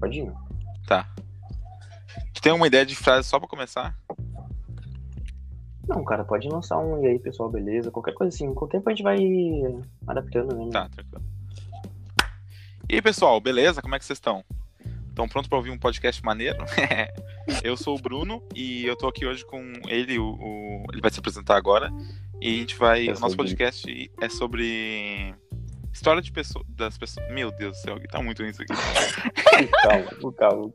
Pode ir. Tá. Tu tem uma ideia de frase só pra começar? Não, cara, pode lançar um e aí, pessoal, beleza? Qualquer coisa assim. Com o tempo a gente vai adaptando, né? Tá, tranquilo. E aí, pessoal, beleza? Como é que vocês estão? Estão prontos para ouvir um podcast maneiro? eu sou o Bruno e eu tô aqui hoje com ele, o, o- ele vai se apresentar agora. E a gente vai. Eu o nosso podcast é sobre história de pessoas. Das pessoas. Meu Deus do céu, tá muito ruim isso aqui. calma, calma.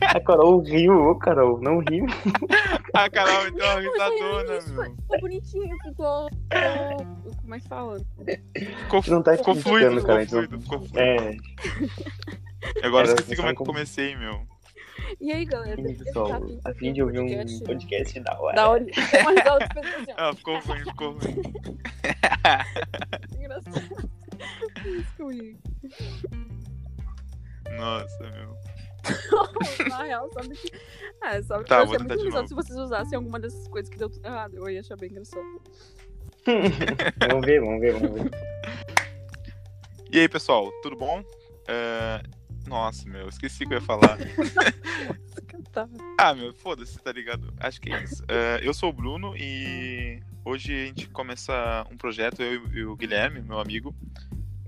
A Carol riu, ô Carol, não riu. A Carol então uma Mas foi risadona, meu. Ficou bonitinho, ficou. ficou- Como é que fala? Ficou, Não tá ficou fluido, ficou cara, então- fluido, ficou fluido. É, Agora esqueci como é que eu comecei, meu. E aí, galera? e pessoal, a fim de ouvir um podcast, da hora. Da hora. Uma risada de pessoa. Ah, ficou ruim, ficou ruim. Engraçado. Isso que. Nossa, meu. Na real, sabe que. Ah, sabe Tá, eu vou achei tentar muito de engraçado novo. se vocês usassem alguma dessas coisas que deu tudo errado. Eu ia achar bem engraçado. vamos ver, vamos ver, vamos ver. E aí, pessoal, tudo bom? É, Nossa, meu, esqueci o que eu ia falar. Ah, meu, foda-se, tá ligado? Acho que é isso. É, eu sou o Bruno e hoje a gente começa um projeto, eu e o Guilherme, meu amigo,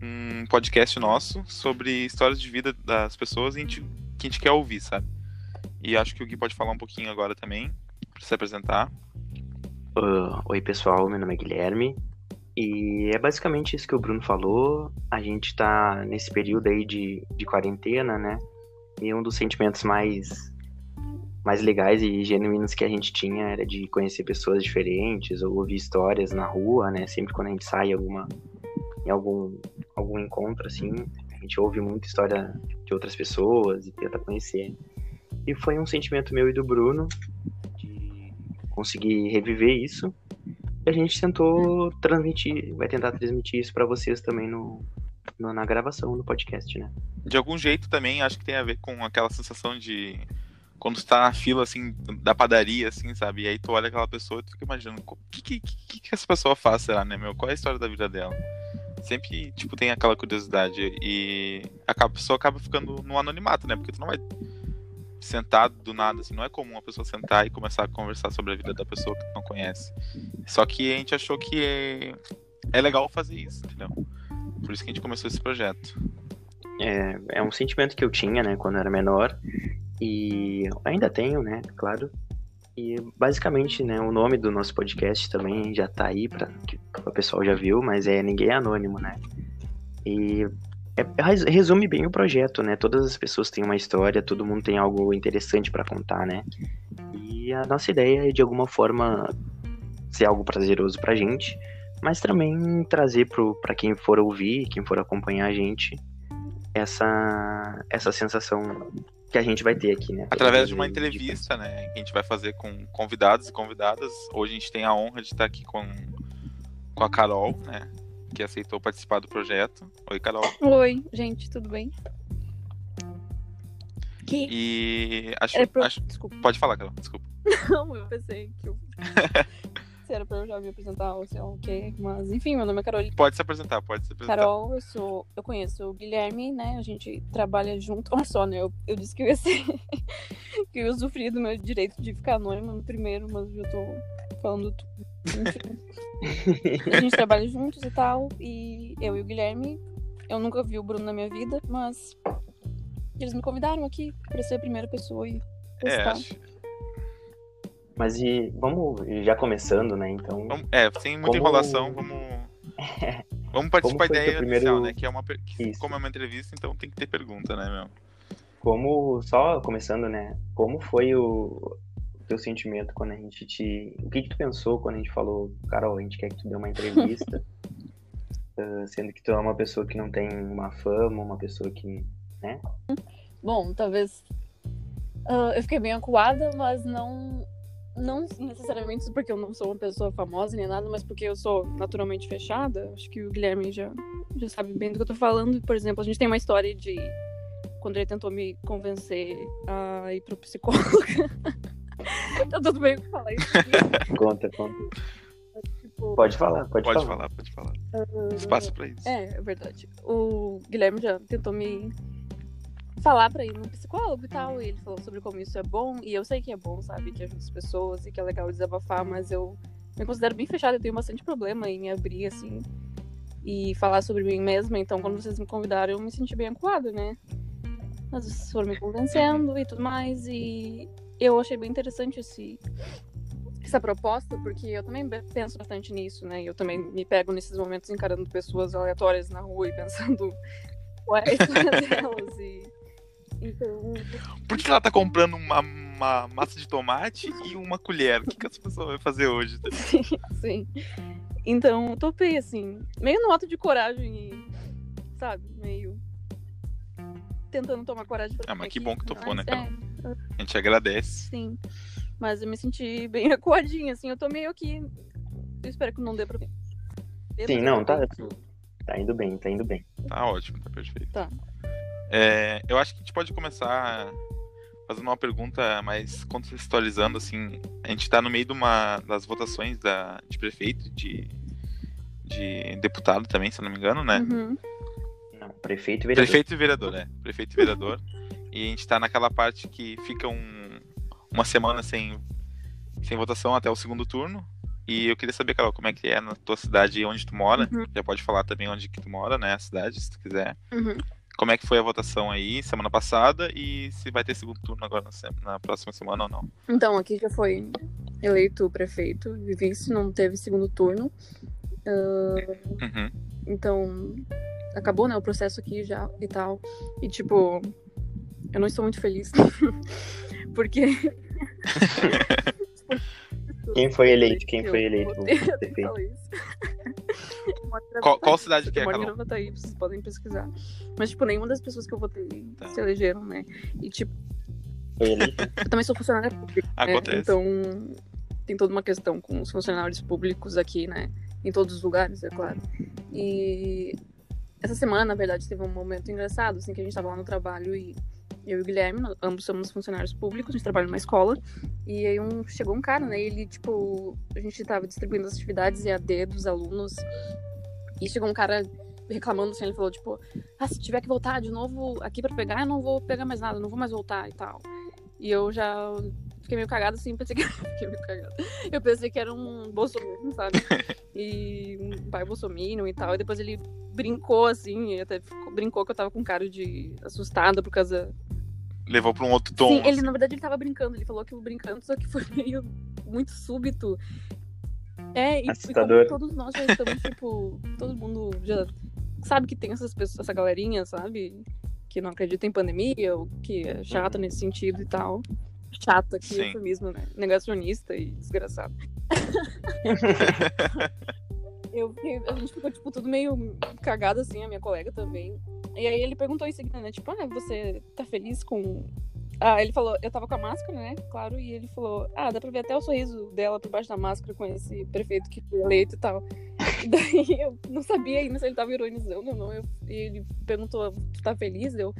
um podcast nosso sobre histórias de vida das pessoas e a gente- que a gente quer ouvir, sabe? E acho que o Gui pode falar um pouquinho agora também, pra se apresentar. Ah, oi, pessoal, meu nome é Guilherme. E é basicamente isso que o Bruno falou. A gente tá nesse período aí de, de quarentena, né? E um dos sentimentos mais, mais legais e genuínos que a gente tinha era de conhecer pessoas diferentes ou ouvir histórias na rua, né? Sempre quando a gente sai alguma, em algum, algum encontro, assim, a gente ouve muita história de outras pessoas e tenta conhecer. E foi um sentimento meu e do Bruno de conseguir reviver isso. E a gente tentou transmitir, vai tentar transmitir isso pra vocês também no, no- na gravação do podcast, né? De algum jeito também acho que tem a ver com aquela sensação de quando tu tá na fila, assim, da padaria, assim, sabe? E aí tu olha aquela pessoa e tu fica imaginando o que, que, que, que essa pessoa faz, será, né, meu? Qual é a história da vida dela? Sempre, tipo, tem aquela curiosidade e a pessoa acaba ficando no anonimato, né? Porque tu não vai sentar do nada, assim, não é comum uma pessoa sentar e começar a conversar sobre a vida da pessoa que tu não conhece. Só que a gente achou que é, é legal fazer isso, entendeu? Por isso que a gente começou esse projeto. É, é um sentimento que eu tinha, né, quando eu era menor. E ainda tenho, né, claro. E basicamente, né, o nome do nosso podcast também já tá aí para o pessoal já viu, mas é Ninguém é Anônimo, né? E é- res- resume bem o projeto, né? Todas as pessoas têm uma história, todo mundo tem algo interessante para contar, né? E a nossa ideia é de alguma forma ser algo prazeroso pra gente, mas também trazer para quem for ouvir, quem for acompanhar a gente, essa essa sensação que a gente vai ter aqui, né? Através de uma entrevista, né? Que a gente vai fazer com convidados e convidadas. Hoje a gente tem a honra de estar aqui com, com a Carol, né? Que aceitou participar do projeto. Oi, Carol. Oi, gente, tudo bem? Que. E acho, É pro... acho- Desculpa. Pode falar, Carol. Desculpa. Não, eu pensei que eu. Se era pra eu já me apresentar ou sei lá o quê. Mas, enfim, meu nome é Carolina. Pode se apresentar, pode se apresentar. Carol, eu sou. Eu conheço o Guilherme, né? A gente trabalha junto. Olha só, né? Eu, eu disse que eu ia ser. que eu ia usufruir do meu direito de ficar anônima no primeiro, mas eu já tô falando tudo. Enfim. a gente trabalha juntos e tal. E eu e o Guilherme. Eu nunca vi o Bruno na minha vida, mas. Eles me convidaram aqui pra ser a primeira pessoa e. É, testar. acho- Mas e vamos já começando, né? Então, é, sem muita Como- enrolação, vamos. Vamos participar da ideia primeiro- inicial, né? Que é uma. que como é uma entrevista, então tem que ter pergunta, né, meu? como só começando, né? Como foi o teu sentimento quando a gente te, o que que tu pensou quando a gente falou, Carol, a gente quer que tu dê uma entrevista, Ah, sendo que tu é uma pessoa que não tem uma fama, uma pessoa que, né? Bom, talvez. ah, eu fiquei bem acuada, mas não. Não necessariamente porque eu não sou uma pessoa famosa nem nada, mas porque eu sou naturalmente fechada. Acho que o Guilherme já, já sabe bem do que eu tô falando. Por exemplo, a gente tem uma história de quando ele tentou me convencer a ir pro psicólogo. tá tudo bem eu falar isso aqui. Conta, conta. Tipo, Pode falar, pode, Pode falar. falar, pode falar. Espaço pra isso. É, é verdade. O Guilherme já tentou me, falar pra ir no psicólogo e tal. E ele falou sobre como isso é bom. E eu sei que é bom, sabe? Que ajuda as pessoas e que é legal desabafar, mas eu me considero bem fechada. Eu tenho bastante problema em me abrir, assim, e falar sobre mim mesma. Então, quando vocês me convidaram, eu me senti bem acuada, né? Mas vocês foram me convencendo e tudo mais. E eu achei bem interessante esse, essa proposta, porque eu também penso bastante nisso, né? Eu também me pego nesses momentos encarando pessoas aleatórias na rua e pensando qual é a história delas. E então. Por que ela tá comprando uma, uma massa de tomate e uma colher? O que, que essa pessoa vai fazer hoje? Sim, sim. Então, topei, assim, meio no ato de coragem e, sabe, meio tentando tomar coragem pra Ah, mas que bom que topou, mas, né, Carol? É, A gente agradece. sim. Mas eu me senti bem acuadinha, assim, eu tô meio aqui. Eu espero que não dê pra. Sim, não, tá, tá indo bem, tá indo bem. Tá ótimo, tá perfeito. Tá. É, eu acho que a gente pode começar fazendo uma pergunta mais contextualizando, assim. A gente tá no meio de uma das votações da, de prefeito, de, de deputado também, se eu não me engano, né? Uhum. Não, prefeito e vereador. Prefeito e vereador, é. Prefeito e vereador. E a gente tá naquela parte que fica um, uma semana sem, sem votação até o segundo turno. E eu queria saber, Carol, como é que é na tua cidade e onde tu mora. Uhum. Já pode falar também onde que tu mora, né? A cidade, se tu quiser. Uhum. Como é que foi a votação aí semana passada e se vai ter segundo turno agora na, na próxima semana ou não? Então, aqui já foi eleito o prefeito e vice, não teve segundo turno. Uhum. Então, acabou, né, o processo aqui já e tal. E, tipo, eu não estou muito feliz. Porque. Quem foi eleito? Quem foi eleito? Qual, qual cidade que é, Eu moro em vocês podem pesquisar. Mas, tipo, nenhuma das pessoas que eu votei Tá. se elegeram, né? E, tipo, Foi eleito? eu também sou funcionária pública. né? Acontece. Então, tem toda uma questão com os funcionários públicos aqui, né? Em todos os lugares, é claro. E essa semana, na verdade, teve um momento engraçado, assim, que a gente tava lá no trabalho e eu e o Guilherme, nós- ambos somos funcionários públicos, a gente trabalha numa escola. E aí um, chegou um cara, né? Ele, tipo, a gente tava distribuindo as atividades EAD dos alunos. E chegou um cara reclamando, assim, ele falou, tipo, ah, se tiver que voltar de novo aqui pra pegar, eu não vou pegar mais nada, não vou mais voltar e tal. E eu já fiquei meio cagada, assim, pensei que fiquei meio cagada. Eu pensei que era um bolsominion, sabe? E um pai bolsominion e tal. E depois ele brincou, assim, e até ficou- brincou que eu tava com cara de assustada por causa Levou pra um outro tom. Sim, ele assim. na verdade ele tava brincando, ele falou que o brincando, só que foi meio muito súbito. É, e, e Assustador. como todos nós já estamos, tipo, todo mundo já sabe que tem essas pessoas, essa galerinha, sabe? Que não acredita em pandemia, ou que é chata Uhum. nesse sentido e tal. Chata, que eufemismo, né? Negacionista e desgraçado. Eu, a gente ficou, tipo, tudo meio cagado, assim, a minha colega também. E aí ele perguntou em seguida, né? Tipo, ah, você tá feliz com. Ah, ele falou, eu tava com a máscara, né? Claro, e ele falou, ah, dá pra ver até o sorriso dela por baixo da máscara com esse prefeito que foi eleito e tal. E daí eu não sabia ainda se ele tava ironizando ou não. Eu, e ele perguntou, tu tá feliz? Eu.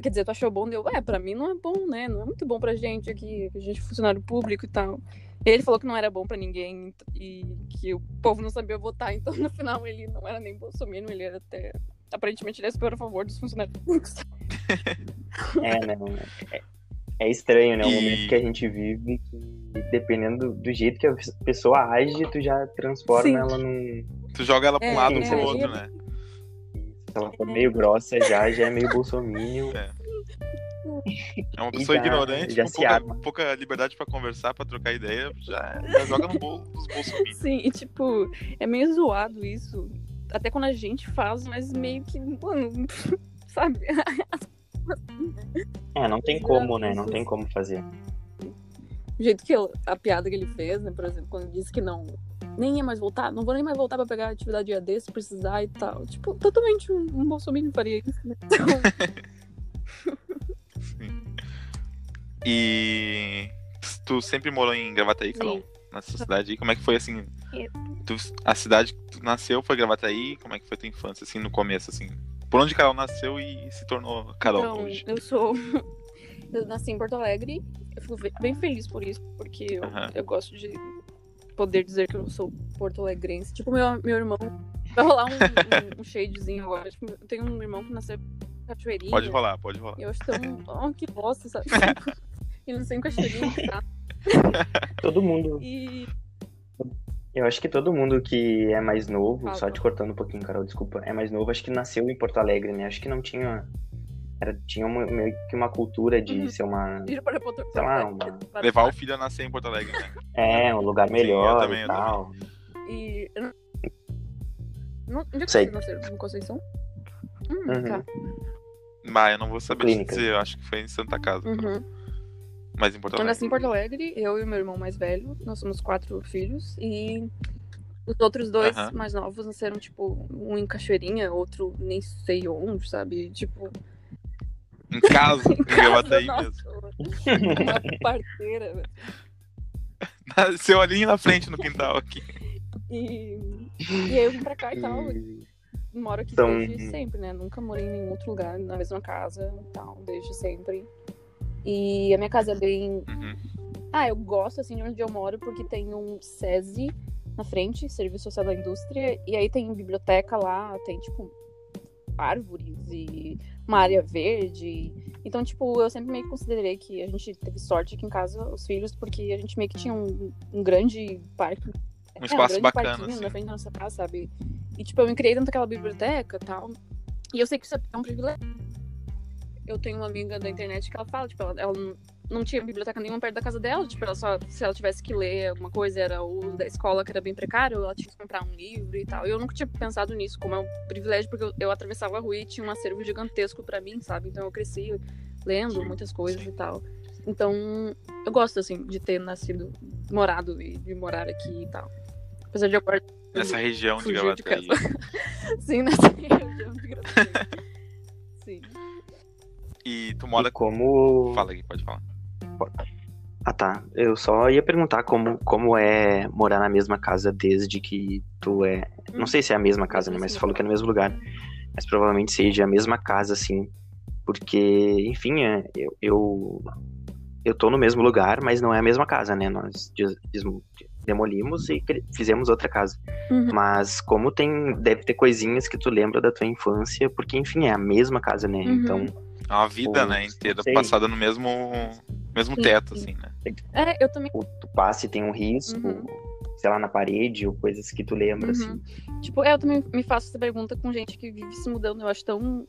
Quer dizer, tu achou bom? Eu, é, pra mim não é bom, né? Não é muito bom pra gente aqui, a gente é funcionário público e tal. E ele falou que não era bom pra ninguém e que o povo não sabia votar, então no final ele não era nem bolsominion, ele era até. Aparentemente ele é super a favor dos funcionários públicos. É, né? É, é estranho, né? O momento que a gente vive, que dependendo do, do jeito que a pessoa age, tu já transforma Sim. ela num. Tu joga ela pra um É, lado ou é, pro é. outro, né? Se ela for meio grossa já, já é meio bolsominion. É uma E pessoa já- ignorante, já com se pouca, pouca liberdade pra conversar, pra trocar ideia, já, já joga no bolo dos bolsominions. Sim, e tipo, é meio zoado isso. Até quando a gente faz, mas meio que, mano, sabe? É, não tem como, né? Não tem como fazer. O jeito que eu- a piada que ele fez, né, por exemplo, quando ele disse que não nem ia mais voltar, não vou nem mais voltar pra pegar atividade EAD se precisar e tal. Tipo, totalmente um, um bolsominion faria isso, né? Então. E tu sempre morou em Gravataí, Carol? Nessa cidade aí, como é que foi assim? Tu- a cidade que tu nasceu foi Gravataí, como é que foi tua infância, assim, no começo, assim? Por onde Carol nasceu e se tornou Carol então, hoje? eu sou. Eu nasci em Porto Alegre. Eu fico bem feliz por isso, porque eu, Aham. eu gosto de poder dizer que eu sou porto-alegrense. Tipo, meu, meu irmão. Vai rolar um, um, um shadezinho agora. Tipo, eu tenho um irmão que nasceu cachoeirinha. Pode rolar, pode rolar. E eu acho tão. Oh, que bosta, sabe? e não sei um cachoeirinha, tá? Todo mundo. E. Eu acho que todo mundo que é mais novo, Fala, só te cortando um pouquinho, Carol, desculpa, é mais novo, acho que nasceu em Porto Alegre, né? Acho que não tinha. Era, tinha uma- meio que uma cultura de Uhum. ser uma. Vira para Porto Sei lá, uma- Levar o filho a nascer em Porto Alegre, né? É, um lugar eu melhor também, e tal. E. eu não- Não, onde é que Sei. vocês nasceram? Em Conceição? Hum, Uhum. tá. Mas eu não vou saber Clínica. dizer, eu acho que foi em Santa Casa. Uhum. Mas em Porto Eu Alegre. nasci em Porto Alegre, eu e meu irmão mais velho, nós somos quatro filhos, e os outros dois mais novos nasceram, tipo, um em Cachoeirinha, outro nem sei onde, sabe? Tipo, Em casa, em casa, Gravataí nossa, mesmo. uma parteira. Seu ali na frente no quintal aqui. E, e aí eu vim pra cá e tal, E- moro aqui Então- desde sempre, né? Nunca morei em nenhum outro lugar, na mesma casa e tal, desde sempre. E a minha casa é bem Uhum. Ah, eu gosto assim de onde eu moro porque tem um SESI na frente, Serviço Social da Indústria, e aí tem biblioteca lá, tem tipo árvores e uma área verde. Então, tipo, eu sempre meio que considerei que a gente teve sorte aqui em casa, os filhos, porque a gente meio que tinha um, um grande parque. Um espaço grande bacana, parquinho assim. na frente da nossa casa, sabe? E tipo, eu me criei dentro daquela biblioteca e tal. E eu sei que isso é um privilégio. Eu tenho uma amiga da internet que ela fala, tipo, ela, ela não- não tinha biblioteca nenhuma perto da casa dela, tipo, ela só, se ela tivesse que ler alguma coisa, era o da escola que era bem precário, ela tinha que comprar um livro e tal. E eu nunca tinha pensado nisso, como é um privilégio, porque eu, eu atravessava a rua e tinha um acervo gigantesco pra mim, sabe? Então eu cresci lendo muitas coisas e tal. Então, eu gosto, assim, de ter nascido, morado e de morar aqui e tal. Apesar de eu Nessa região de Gravataí. Sim, nessa região de Gravataí. E tu E mora. como. Fala aqui, pode falar. Ah, tá. Eu só ia perguntar como, como é morar na mesma casa desde que tu é. Não sei se é a mesma casa, né? Mas você falou que é no mesmo lugar. Mas provavelmente seja a mesma casa, sim. Porque, enfim, é, eu, eu, eu tô no mesmo lugar, mas não é a mesma casa, né? Nós demolimos e fizemos outra casa. Uhum. Mas como tem. Deve ter coisinhas que tu lembra da tua infância, porque, enfim, é a mesma casa, né? Uhum. Então. É uma vida, Pô, né, inteira, passada no mesmo, mesmo Sim, teto, sim. assim, né? É, eu também. o- tu passa e tem um risco, Uhum. sei lá, na parede, ou coisas que tu lembra, Uhum. assim. Tipo, é, eu também me faço essa pergunta com gente que vive se mudando. Eu acho tão.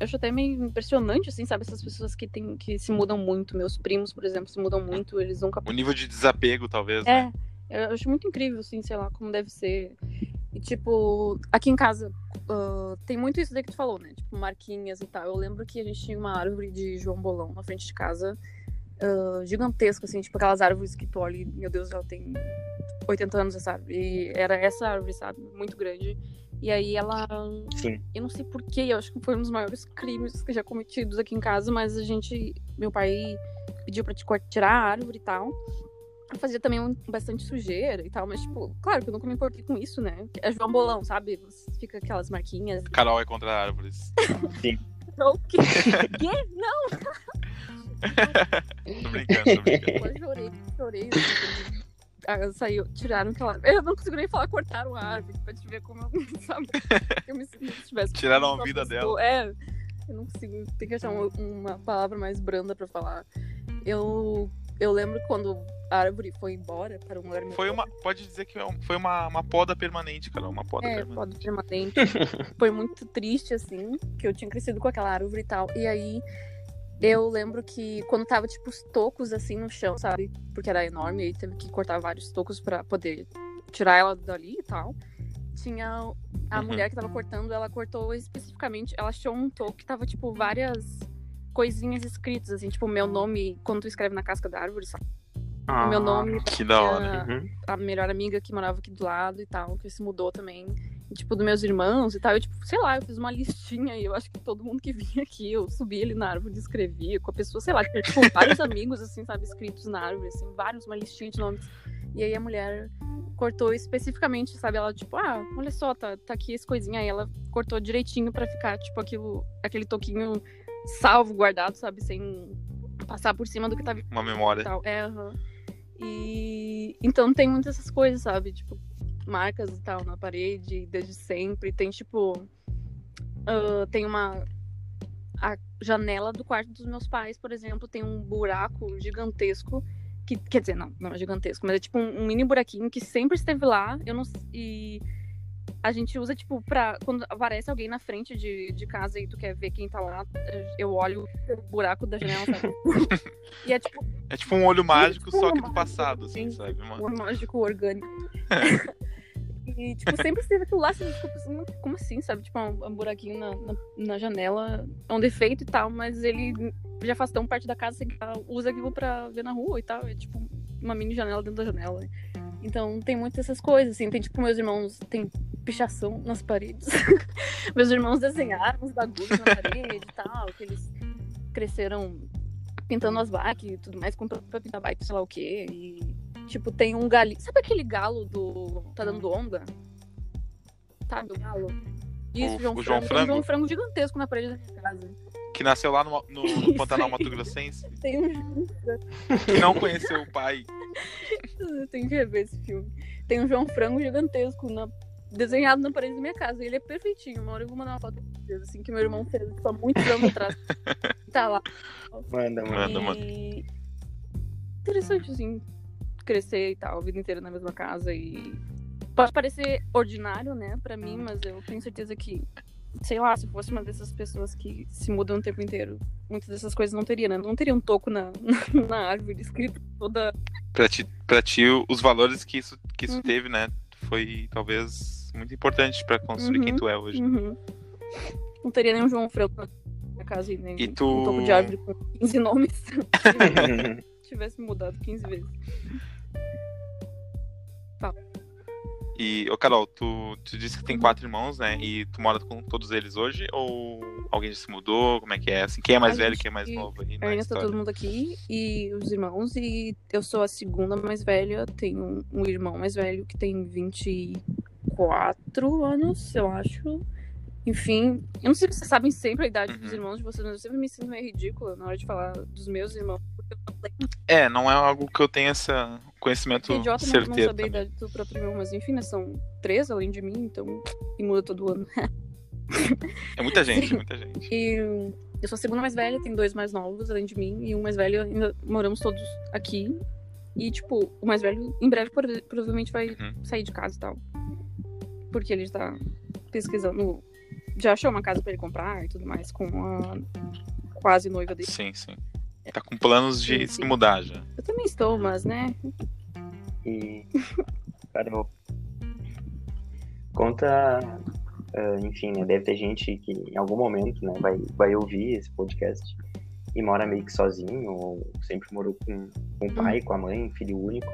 Eu acho até meio impressionante, assim, sabe? Essas pessoas que, tem, que se mudam muito. Meus primos, por exemplo, se mudam muito. Eles nunca. O nível de desapego, talvez, né? Eu acho muito incrível, assim, sei lá, como deve ser. E, tipo, aqui em casa ah, tem muito isso daí que tu falou, né? Tipo, marquinhas e tal. Eu lembro que a gente tinha uma árvore de João Bolão na frente de casa, ah, gigantesca, assim, tipo aquelas árvores que tu olha e, meu Deus, ela tem 80 anos, essa árvore. E era essa árvore, sabe? Muito grande. E aí ela. Sim. Eu não sei porquê, eu acho que foi um dos maiores crimes que já cometidos aqui em casa, mas a gente. Meu pai pediu pra tirar a árvore e tal. Eu fazia também um- bastante sujeira e tal, mas, tipo, claro que eu nunca me importei com isso, né? É João Bolão, sabe? Fica aquelas marquinhas. Carol é contra árvores. O quê? Quê? Não, tô brincando, tô brincando. eu chorei, chorei. ah, saiu, tiraram aquela. Eu não consigo nem falar, cortaram a árvore, pra te ver como eu, sabe? Eu me sinto se tivesse. Tiraram a vida pessoa- É, eu não consigo, tem que achar uma, uma palavra mais branda pra falar. Eu, eu lembro quando a árvore foi embora para um lugar. Foi uma. Pode dizer que é foi uma, uma poda permanente, Carol. Uma poda É, permanente. foda permanente. Foi muito triste, assim, que eu tinha crescido com aquela árvore e tal. E aí, eu lembro que quando tava, tipo, os tocos, assim, no chão, sabe? Porque era enorme, e aí teve que cortar vários tocos pra poder tirar ela dali e tal. Tinha a Uhum. mulher que tava cortando, ela cortou especificamente, ela achou um toco que tava, tipo, várias coisinhas escritas, assim, tipo, meu nome, quando tu escreve na casca da árvore, sabe? O meu Ah, nome, Que da hora. Uhum. a melhor amiga que morava aqui do lado e tal, que se mudou também. E, tipo, dos meus irmãos e tal. Eu, tipo, sei lá, eu fiz uma listinha e eu acho que todo mundo que vinha aqui, eu subia ali na árvore e escrevia com a pessoa, sei lá, tinha, tipo, vários amigos, assim, sabe, escritos na árvore, assim, vários, uma listinha de nomes. E aí a mulher cortou especificamente, sabe, ela, tipo, ah, olha só, tá, tá aqui esse coisinha. Aí ela cortou direitinho pra ficar, tipo, aquilo, aquele toquinho salvo, guardado, sabe, sem passar por cima do que tava Uma memória. É, aham. E então tem muitas essas coisas, sabe? Tipo, marcas e tal na parede, desde sempre. Tem tipo. ah, tem uma. a janela do quarto dos meus pais, por exemplo, tem um buraco gigantesco. Que, quer dizer, não, não é gigantesco, mas é tipo um, um mini buraquinho que sempre esteve lá. Eu não e a gente usa, tipo, pra. Quando aparece alguém na frente de, de casa e tu quer ver quem tá lá, eu olho o buraco da janela, sabe? e é tipo. É tipo um olho mágico, tipo só um que do passado, assim, sim. sabe? Uma... um olho mágico orgânico. e, tipo, sempre esteve aquilo lá, assim, tipo, assim, como assim, sabe? Tipo, um, um buraquinho na, na, na janela, é um defeito e tal, mas ele já faz tão parte da casa, assim, que usa aquilo pra ver na rua e tal. É tipo uma mini janela dentro da janela. Então tem muitas essas coisas, assim. Tem tipo, meus irmãos tem pichação nas paredes. meus irmãos desenharam uns bagulhos na parede e tal, que eles cresceram pintando as bikes e tudo mais, comprando pra pintar bike, sei lá o quê. E, tipo, tem um galinho. Sabe aquele galo do. Tá dando onda? Sabe o galo? Isso, O- João, o João Frango. Tem um Frango? João Frango gigantesco na parede da minha casa. Que nasceu lá no, no, no Pantanal. Mato Grossense, Tem um que não conheceu o pai. Tenho que rever esse filme. Tem um João Frango gigantesco na- desenhado na parede da minha casa. Ele é perfeitinho. Uma hora eu vou mandar uma foto pra vocês, assim, que meu irmão fez tipo, há muitos anos atrás. Tá lá. Manda, manda. Manda, e... Interessante, assim, crescer e tal, a vida inteira na mesma casa. E pode parecer ordinário, né, pra mim, mas eu tenho certeza que, sei lá, se fosse uma dessas pessoas que se mudam o tempo inteiro, muitas dessas coisas não teria, né? Não teria um toco na, na árvore escrito toda Pra ti, pra ti os valores que isso, que isso Uhum. teve, né? Foi talvez muito importante pra construir Uhum. quem tu é hoje. Uhum. Não teria nenhum João Franco na casa e nem E tu- um topo de árvore com 15 nomes. Se tivesse mudado 15 vezes. E, ô Carol, tu, tu disse que tem quatro irmãos, né? E tu mora com todos eles hoje? Ou alguém já se mudou? Como é que é? Assim, quem é mais A velho, gente-em é mais novo aí A na Ernest tá todo mundo aqui e os irmãos. E eu sou a segunda mais velha. Tenho um, irmão mais velho que tem 24 anos, eu acho. Enfim, eu não sei se vocês sabem sempre a idade dos Uhum. irmãos de vocês, mas eu sempre me sinto meio ridícula na hora de falar dos meus irmãos. Porque eu não lembro. É, não é algo que eu tenha esse conhecimento Que idiota não, não certeiro saber a também. idade do próprio irmão, mas enfim, né? São três além de mim, então. E muda todo ano. É muita gente, Sim. muita gente. E eu sou a segunda mais velha, tem dois mais novos além de mim, e um mais velho ainda moramos todos aqui. E, tipo, o mais velho em breve prova- provavelmente vai Uhum. sair de casa e tal. Porque ele tá pesquisando. Já achou uma casa pra ele comprar e tudo mais com a quase noiva dele. Sim, sim. Tá com planos de Sim, se sim. mudar já. Eu também estou, mas, né? E, Carol, conta, ah, enfim, né, deve ter gente que em algum momento, né, vai, vai ouvir esse podcast e mora meio que sozinho, ou sempre morou com, com o pai, com a mãe, filho único.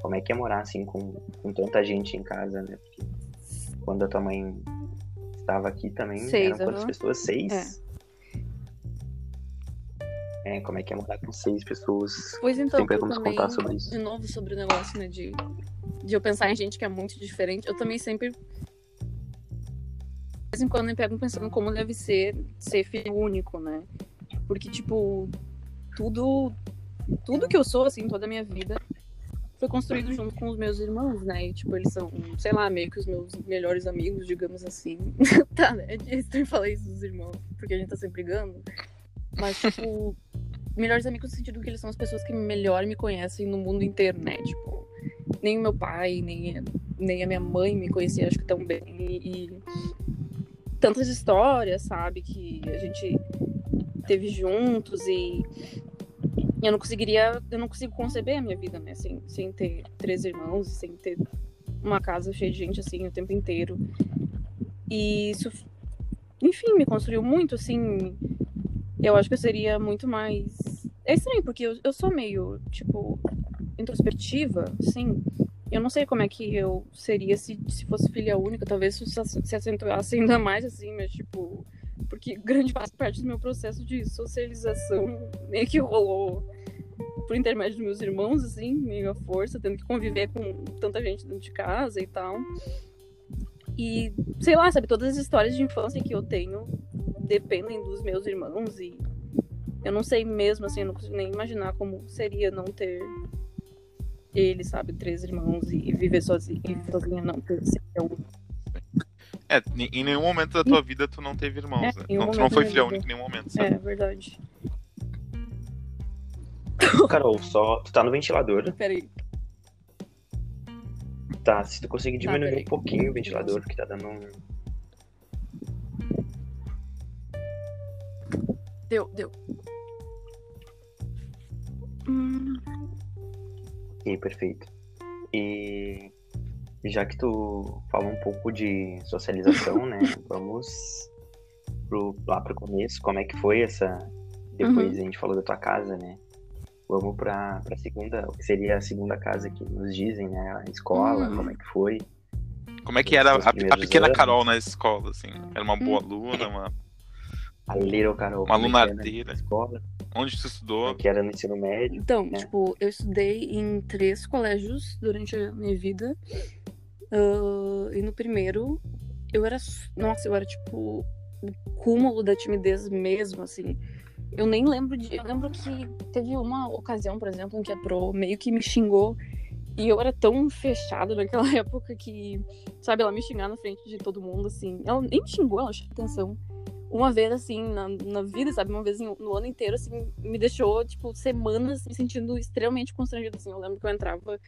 Como é que é morar, assim, com, com tanta gente em casa, né? Porque quando a tua mãe estava aqui também, Seis, eram quantas aham. pessoas? Seis? É. como é que é morar com seis pessoas? Pois então, Sempre eu vamos também, contar sobre isso. de novo, sobre o negócio, né, de, de eu pensar em gente que é muito diferente. Eu também sempre, de vez em quando, me pego pensando como deve ser ser filho único, né? Porque, tipo, tudo, tudo que eu sou, assim, toda a minha vida, foi construído junto com os meus irmãos, né? E, tipo, eles são, sei lá, meio que os meus melhores amigos, digamos assim. tá, né? É estranho falar isso dos irmãos, porque a gente tá sempre brigando. Mas, tipo, melhores amigos no sentido que eles são as pessoas que melhor me conhecem no mundo inteiro, né? Tipo, nem o meu pai, nem, nem a minha mãe me conhecia, acho que tão bem. E, e tantas histórias, sabe? Que a gente teve juntos e eu não conseguiria, eu não consigo conceber a minha vida, né? Sem, sem ter três irmãos, sem ter uma casa cheia de gente assim o tempo inteiro. E isso, enfim, me construiu muito, assim. Eu acho que eu seria muito mais. É estranho, porque eu, eu sou meio, tipo, introspectiva, sim. Eu não sei como é que eu seria se, se fosse filha única. Talvez se se acentuasse ainda mais, assim, mas, tipo. Porque grande parte do meu processo de socialização meio que rolou por intermédio dos meus irmãos, assim, meio à força, tendo que conviver com tanta gente dentro de casa e tal. E, sei lá, sabe, todas as histórias de infância que eu tenho dependem dos meus irmãos e eu não sei mesmo, assim, eu não consigo nem imaginar como seria não ter ele, sabe, três irmãos e viver sozinha, sozinha não ter eu. É, em nenhum momento da tua vida tu não teve irmãos, É, né? Não, tu não foi filha única em nenhum momento, sabe? É, verdade. Carol, só. Tu tá no ventilador. Peraí. Tá, se tu conseguir diminuir peraí. um pouquinho o ventilador, que tá dando um. Deu, deu. Hum, Sim, perfeito. E já que tu falou um pouco de socialização, né? Vamos pro, lá pro começo. Como é que foi essa. Depois a gente falou da tua casa, né? Vamos pra, pra segunda, o que seria a segunda casa que nos dizem, né? A escola, Hum. como é que foi. Como é que era a, a pequena anos. Carol na escola, assim? Era uma boa Hum. aluna, uma... A Little Carol. Uma é que era lunadeira. Na escola, onde tu como estudou? é que era no ensino médio. Então, É. tipo, eu estudei em três colégios durante a minha vida. Ah, e no primeiro, eu era. Nossa, eu era tipo o cúmulo da timidez mesmo, assim. Eu nem lembro de. Eu lembro que teve uma ocasião, por exemplo, em que a Pro meio que me xingou. E eu era tão fechada naquela época que, sabe, ela me xingar na frente de todo mundo, assim. Ela nem me xingou, ela chamou atenção. Uma vez, assim, na, na vida, sabe? Uma vez no ano inteiro, assim, me deixou, tipo, semanas me sentindo extremamente constrangida, assim. Eu lembro que eu entrava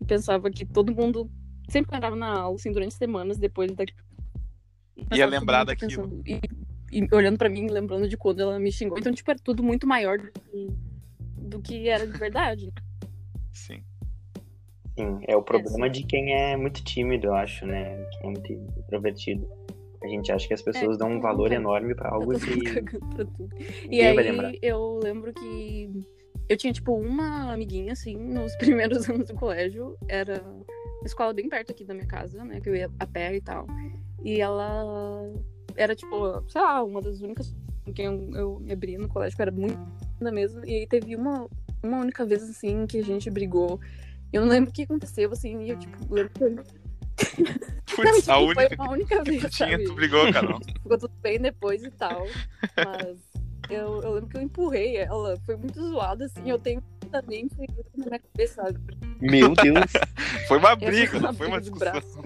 e pensava que todo mundo. Sempre que eu entrava na aula, assim, durante semanas, depois da. pensava todo lembrar daquilo. E, e olhando pra mim, lembrando de quando ela me xingou. Então, tipo, era tudo muito maior do que, do que era de verdade. Sim. Sim, é o problema de quem é muito tímido, eu acho, né? Quem é muito introvertido. A gente acha que as pessoas dão um valor mundo enorme pra algo que. E lembrar. aí eu lembro que eu tinha, tipo, uma amiguinha, assim, nos primeiros anos do colégio. Era escola bem perto aqui da minha casa, né? Que eu ia a pé e tal. E ela era, tipo, sei lá, uma das únicas com quem eu, eu me abri no colégio, que era muito linda mesmo. E aí teve uma, uma única vez, assim, que a gente brigou. Eu não lembro o que aconteceu, assim, e eu, tipo, lembro que eu... Putz, Não, a tipo, única foi uma única que vez, tu tinha, sabe? tu brigou, Carol. ficou tudo bem depois e tal. Mas eu, eu lembro que eu empurrei ela. Foi muito zoado, assim. Eu tenho também foi muito na minha cabeça, sabe? Meu Deus! Foi uma briga, não foi uma discussão.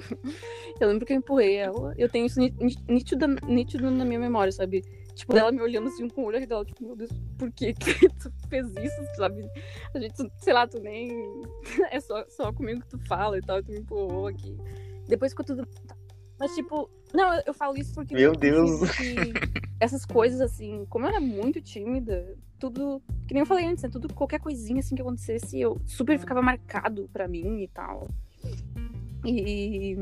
Eu lembro que eu empurrei ela. Eu tenho isso nítido, nítido na minha memória, sabe? Tipo, dela me olhando assim com o olho dela, tipo, meu Deus, por que, que tu fez isso, sabe? A gente, sei lá, tu nem. É só, só comigo que tu fala e tal, tu me empurrou aqui. Depois ficou tudo. Mas, tipo, não, eu- eu falo isso porque. Meu eu Deus. essas coisas, assim, como eu era muito tímida, tudo. Que nem eu falei antes, né? Tudo, qualquer coisinha assim que acontecesse, eu super ficava marcado pra mim e tal. E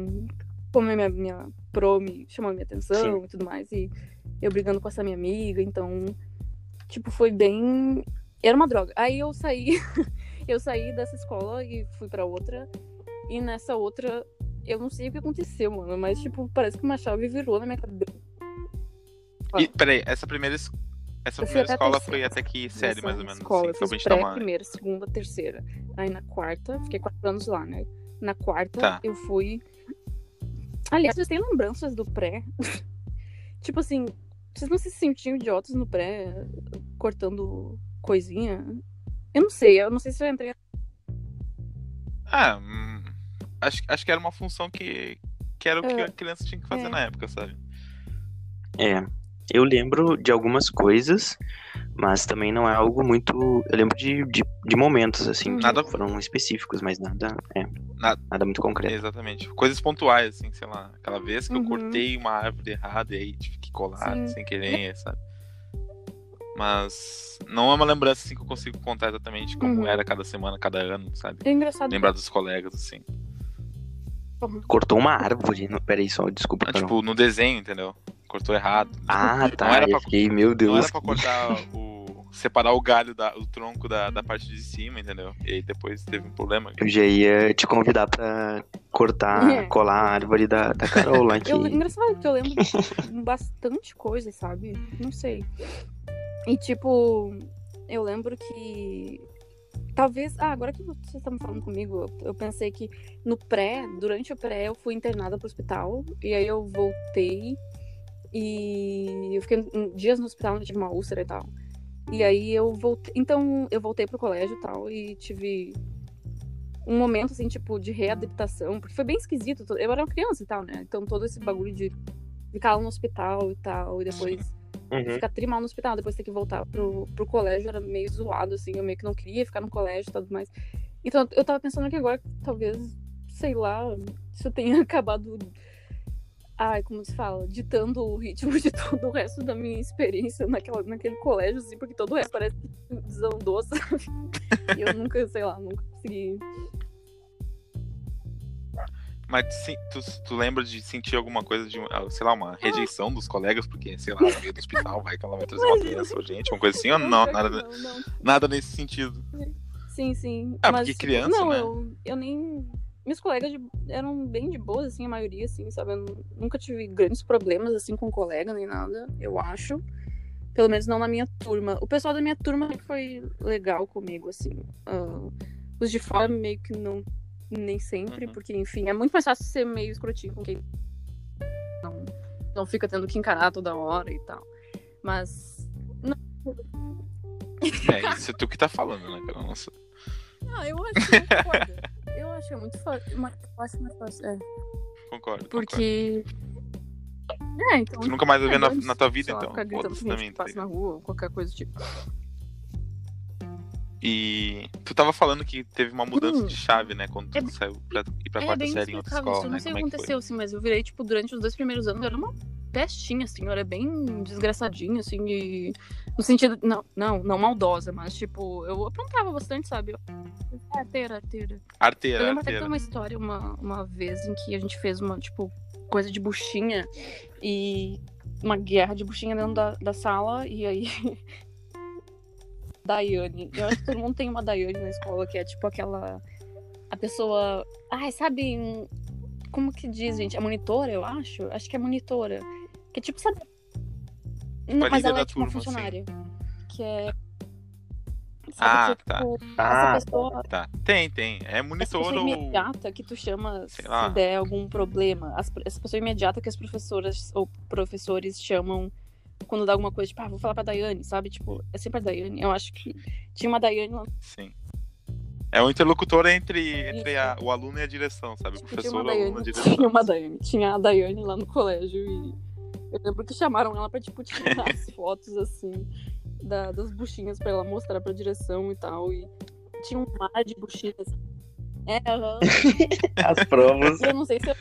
como a minha, minha pro me chamou a minha atenção e tudo mais, e eu brigando com essa minha amiga, então, tipo, foi bem. Era uma droga. Aí eu saí, eu saí dessa escola e fui pra outra, e nessa outra, eu não sei o que aconteceu, mano, mas, tipo, parece que uma chave virou na minha cabeça. E, peraí, essa primeira, es- essa primeira escola foi até que série, mais ou menos? Escola, assim, eu pré, uma... primeira, segunda, terceira. Aí na quarta, fiquei quatro anos lá, né? Na quarta, Tá. eu fui. Aliás, vocês têm lembranças do pré? tipo assim, vocês não se sentiam idiotas no pré, cortando coisinha? Eu não sei, eu não sei se eu entrei. Ah, hum, acho, acho que era uma função que, que era o que É. a criança tinha que fazer É. na época, sabe? É, eu lembro de algumas coisas, mas também não é algo muito. Eu lembro de, de, de momentos, assim, que Nada- foram específicos, mas nada. É, Nada- nada muito concreto. Exatamente. Coisas pontuais, assim, sei lá. Aquela vez que eu Uhum. cortei uma árvore errada e aí tive que colar Sim. sem querer, sabe? Mas não é uma lembrança assim que eu consigo contar exatamente como Uhum. era cada semana, cada ano, sabe? É engraçado. Lembrar dos colegas, assim. Cortou uma árvore. Não, peraí, só, desculpa, Carol. tipo, no desenho, entendeu? Cortou errado. Ah, tá. era eu pra- fiquei, meu Deus. Não era pra cortar o. separar o galho, da, o tronco da, da parte de cima, entendeu? E aí depois teve um problema. Eu já ia te convidar pra cortar, É. colar a árvore da, da Carol lá que. Eu, engraçado que eu lembro de bastante coisa, sabe? Não sei. E tipo, eu lembro que. Talvez. Ah, agora que vocês estão falando comigo, eu, pensei que no pré, durante o pré, eu fui internada pro hospital. E aí eu voltei. E eu fiquei dias no hospital, eu tive uma úlcera e tal. E aí eu voltei. Então, eu voltei pro colégio e tal. E tive um momento, assim, tipo, de readaptação, porque foi bem esquisito. Eu era uma criança e tal, né? Então todo esse bagulho de ficar lá no hospital e tal, e depois Uhum. ficar trimal no hospital, depois ter que voltar pro, pro colégio, era meio zoado, assim, eu meio que não queria ficar no colégio e tudo mais. Então eu tava pensando que agora, talvez, sei lá, eu tenha acabado. Ai, como se fala? Ditando o ritmo de todo o resto da minha experiência naquela, naquele colégio, assim, porque todo o resto parece que desandou, sabe? E eu nunca, sei lá, nunca consegui. Mas tu, tu lembra de sentir alguma coisa de, ah, sei lá, uma rejeição dos colegas, porque, sei lá, no meio do hospital vai que ela vai trazer uma criança ou gente, uma coisa assim, ou não, nada, Não, não. nada nesse sentido. Sim, sim. Ah, mas, porque criança, Não, né? eu, eu nem. Meus colegas de- eram bem de boas, assim, a maioria, assim, sabe? Eu nu- nunca tive grandes problemas, assim, com colega nem nada, eu acho. Pelo menos não na minha turma. O pessoal da minha turma foi legal comigo, assim. Ah, os de fora meio que não. Nem sempre, Uhum. porque, enfim, é muito mais fácil ser meio escrotinho com quem não, não fica tendo que encarar toda hora e tal. Mas. É, isso é tu que tá falando, né, cara? Nossa. Ah, eu acho que é foda. Eu acho que é muito fácil. mas Eu acho mais fácil. É. Concordo. concordo. Porque. É, então. Tu nunca mais vai ver na, antes, na tua vida, lá, então. Ficar gritando com gente que tá passa na rua, qualquer coisa do tipo. E tu tava falando que teve uma mudança Hum. de chave, né? Quando tu É- saiu pra ir pra é quarta série em outra inexplicável isso. escola, Eu né? não sei o que é aconteceu, assim, mas eu virei, tipo, durante os dois primeiros anos, eu era uma pestinha, assim, eu era bem desgraçadinha, assim, e... No sentido, não, não, não maldosa, mas, tipo, eu aprontava bastante, sabe? É, arteira, arteira. Arteira, Eu lembro até que arteira. tem uma história uma, uma vez em que a gente fez uma, tipo, coisa de buchinha e uma guerra de buchinha dentro da, da sala e aí. Daiane. Eu acho que todo mundo tem uma Daiane na escola, que é tipo aquela. A pessoa. Ai, sabe. Como que diz, gente? É monitora, eu acho? Acho que é monitora. Que é tipo, sabe. Não, a mas ela da é tipo uma assim. funcionária. Que é. Ah, que, tá. tipo, Ah, essa pessoa Tá. Tem, tem. É essa monitor pessoa ou. imediata que tu chama Sei se lá. der algum problema. As- essa pessoa imediata que as professoras ou professores chamam quando dá alguma coisa, tipo, ah, vou falar pra Daiane, sabe? Tipo, é sempre a Daiane. Eu acho que tinha uma Daiane lá. Sim. É o interlocutor entre, entre Isso. a- o aluno e a direção, sabe? O Tinha professor o aluno e a direção. Tinha uma Daiane. Tinha a Daiane lá no colégio e eu lembro que chamaram ela pra, tipo, tirar as fotos, assim, da- das buchinhas pra ela mostrar pra direção e tal. E tinha um mar de buchinhas. É, as provas. Eu não sei se eu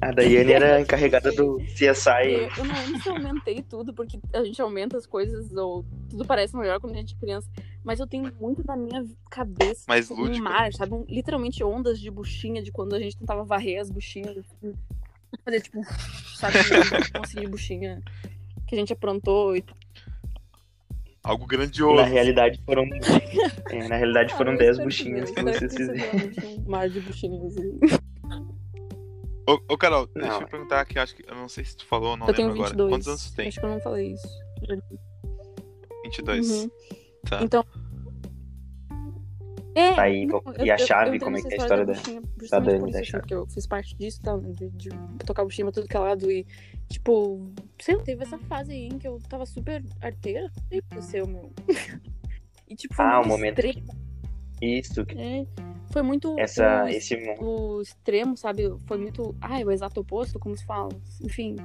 A Daiane era encarregada do CSI. eu não lembro se eu aumentei tudo, porque a gente aumenta as coisas, ou tudo parece melhor quando a gente é criança. Mas eu tenho muito na minha cabeça Mais tipo, um lúdico. mar, sabe? Um- literalmente ondas de buchinha, de quando a gente tentava varrer as buchinhas. assim. Fazer, tipo, sabe, um de buchinha que a gente aprontou. E... Algo grandioso. Na realidade foram. é, na realidade foram Ah, eu 10 espero buchinhas que vocês fizeram. Um mar de buchinhas. Ô, ô, Carol, deixa Não. eu perguntar aqui, acho que. Eu não sei se tu falou ou não eu tenho lembro 22. agora. Quantos anos tu tem? Acho que eu não falei isso. 22. Uhum. Tá. Então. É, Tá aí, não, vamos- eu- e a chave, eu como é que é a história da- justamente da Dani, da chave? Porque eu fiz parte disso, tá? De, de tocar buchinha pra tudo que é lado e, tipo, sei lá, teve essa fase aí em que eu tava super arteira. O que aconteceu, meu? E, tipo, Ah, o momento extremo. Isso, É, foi muito essa, o, esse o extremo, sabe? Foi muito. Ai, o exato oposto, como se fala. Enfim.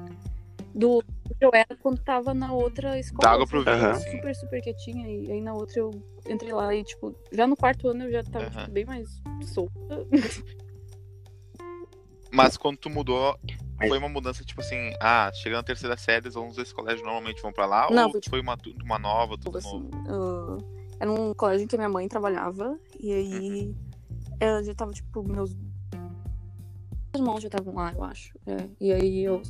Do que eu era quando tava na outra escola. Dá água pro sabe? vinho, Eu assim. Super, super quietinha. E aí na outra eu entrei lá e, tipo, já no quarto ano eu já tava Aham. tipo, bem mais solta. Mas quando tu mudou, foi uma mudança tipo assim, ah, chegando na terceira série, os alunos desse colégio normalmente vão pra lá? Não, ou foi, tipo, foi uma, uma nova, tudo assim, novo? ah, era um colégio em que minha mãe trabalhava. E aí Uhum. Ela já tava, tipo, meus. Meus irmãos já estavam lá, eu acho. É, E aí eu.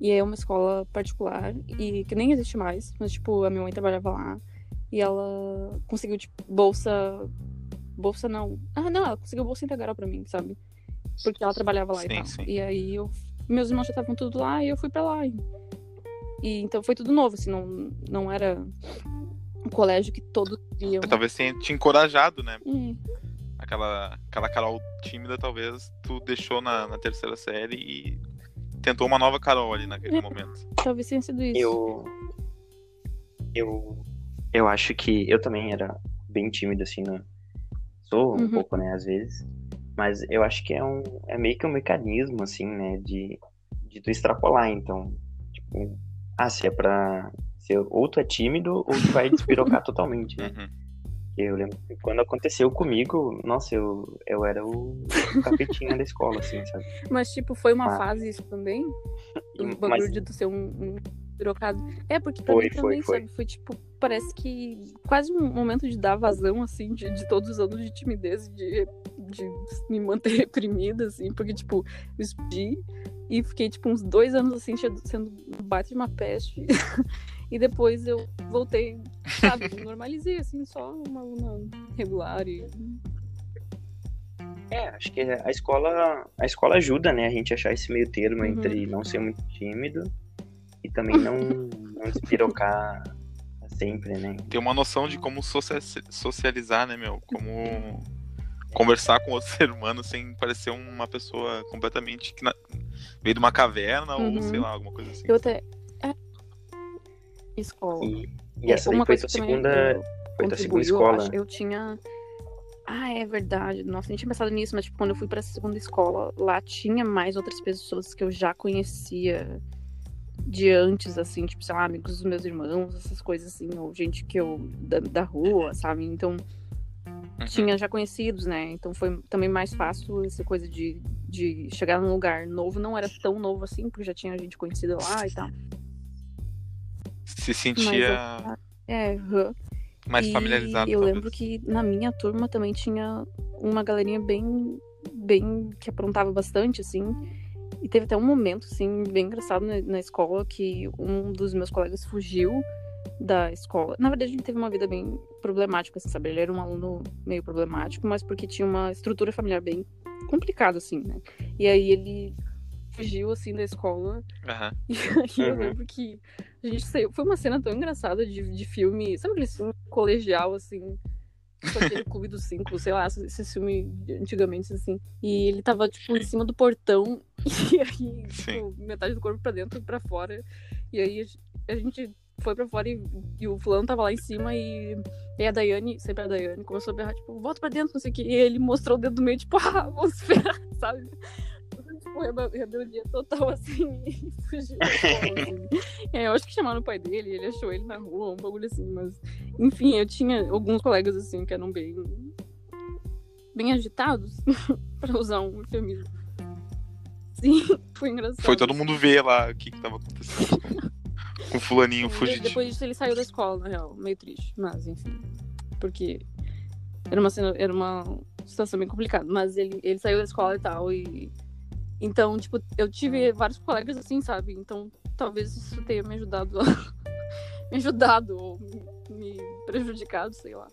E é uma escola particular e que nem existe mais, mas tipo, a minha mãe trabalhava lá e ela conseguiu tipo bolsa bolsa não. Ah, não, ela conseguiu bolsa integral pra mim, sabe? Porque ela trabalhava lá Sim, e tal. sim. E aí eu meus irmãos já estavam tudo lá e eu fui pra lá. E, e então foi tudo novo, assim, não não era um colégio que todos viam. Talvez tenha te encorajado, né? Hum, Aquela, aquela Carol tímida, talvez tu deixou na, na terceira série e tentou uma nova Carol ali naquele É. momento. talvez tenha sido isso. eu. Eu. eu acho que eu também era bem tímido, assim, né? Sou um Uhum. pouco, né, às vezes. Mas eu acho que é um é meio que um mecanismo, assim, né, de, de tu extrapolar. Então, tipo, ah, se é pra. Se ou tu é tímido ou tu vai despirocar totalmente, né? Uhum. Eu lembro que quando aconteceu comigo, nossa, eu, eu era o capetinha da escola, assim, sabe? Mas, tipo, foi uma Ah. fase isso também? O bagulho mas de tu ser um, um pirocado. É, porque pra Foi, mim foi, também, foi. sabe? Foi, tipo, parece que quase um momento de dar vazão, assim, de, de todos os anos de timidez, de, de me manter reprimida, assim, porque, tipo, eu explodi e fiquei, tipo, uns dois anos, assim, sendo- sendo bate de uma peste. e depois eu voltei, sabe? Normalizei, assim, só uma aluna regular e É, acho que a escola, a escola ajuda, né, a gente achar esse meio termo Uhum. entre não ser muito tímido e também não, não despirocar sempre, né? Ter uma noção de como socia- socializar, né, meu? Como conversar com outro ser humano sem parecer uma pessoa completamente que na... veio de uma caverna Uhum. ou sei lá, alguma coisa assim. eu até. É. Escola. E, e essa daí foi tua segunda, eu foi tua segunda eu escola. acho. Eu tinha. Ah, é verdade. Nossa, nem tinha pensado nisso, mas tipo, quando eu fui pra segunda escola, lá tinha mais outras pessoas que eu já conhecia de antes, assim, tipo, sei lá, amigos dos meus irmãos, essas coisas assim, ou gente que eu. da, da rua, sabe? Então, Uhum. tinha já conhecidos, né? Então foi também mais fácil essa coisa de, de chegar num lugar novo. Não era tão novo assim, porque já tinha gente conhecida lá e tal. Se sentia Mas É, aham. mais E familiarizado. Eu talvez. lembro que na minha turma também tinha uma galerinha bem, bem que aprontava bastante, assim. E teve até um momento, assim, bem engraçado na, na escola que um dos meus colegas fugiu da escola. Na verdade, ele teve uma vida bem problemática, assim, sabe? Ele era um aluno meio problemático, mas porque tinha uma estrutura familiar bem complicada, assim, né? E aí ele fugiu, assim, da escola Aham. e aí eu Uhum. lembro que a gente saiu. Foi uma cena tão engraçada de, de filme. Sabe aquele filme colegial, assim? Aquele clube dos cinco, sei lá, esse filme antigamente, assim. E ele tava, tipo, em cima do portão. E aí, tipo, metade do corpo pra dentro e pra fora. E aí a gente foi pra fora e, e o fulano tava lá em cima e, e a Daiane, sempre a Daiane, começou a berrar, tipo, volta pra dentro, não sei o que. E ele mostrou o dedo do meio, tipo, ah, vamos esperar, sabe? Rebe- rebeldia total, assim, e fugiu assim. É, eu acho que chamaram o pai dele, ele achou ele na rua, um bagulho assim, mas... Enfim, eu tinha alguns colegas, assim, que eram bem... Bem agitados, pra usar um eufemismo. Sim, foi engraçado. Foi todo mundo ver lá o que, que tava acontecendo com, fulaninho fugindo. Depois disso ele saiu da escola, na real. Meio triste. Mas, enfim. Porque era uma, cena- era uma situação bem complicada. Mas ele, ele saiu da escola e tal. E. Então, tipo, eu tive vários colegas assim, sabe? Então, talvez isso tenha me ajudado a... me ajudado ou me, prejudicado, sei lá.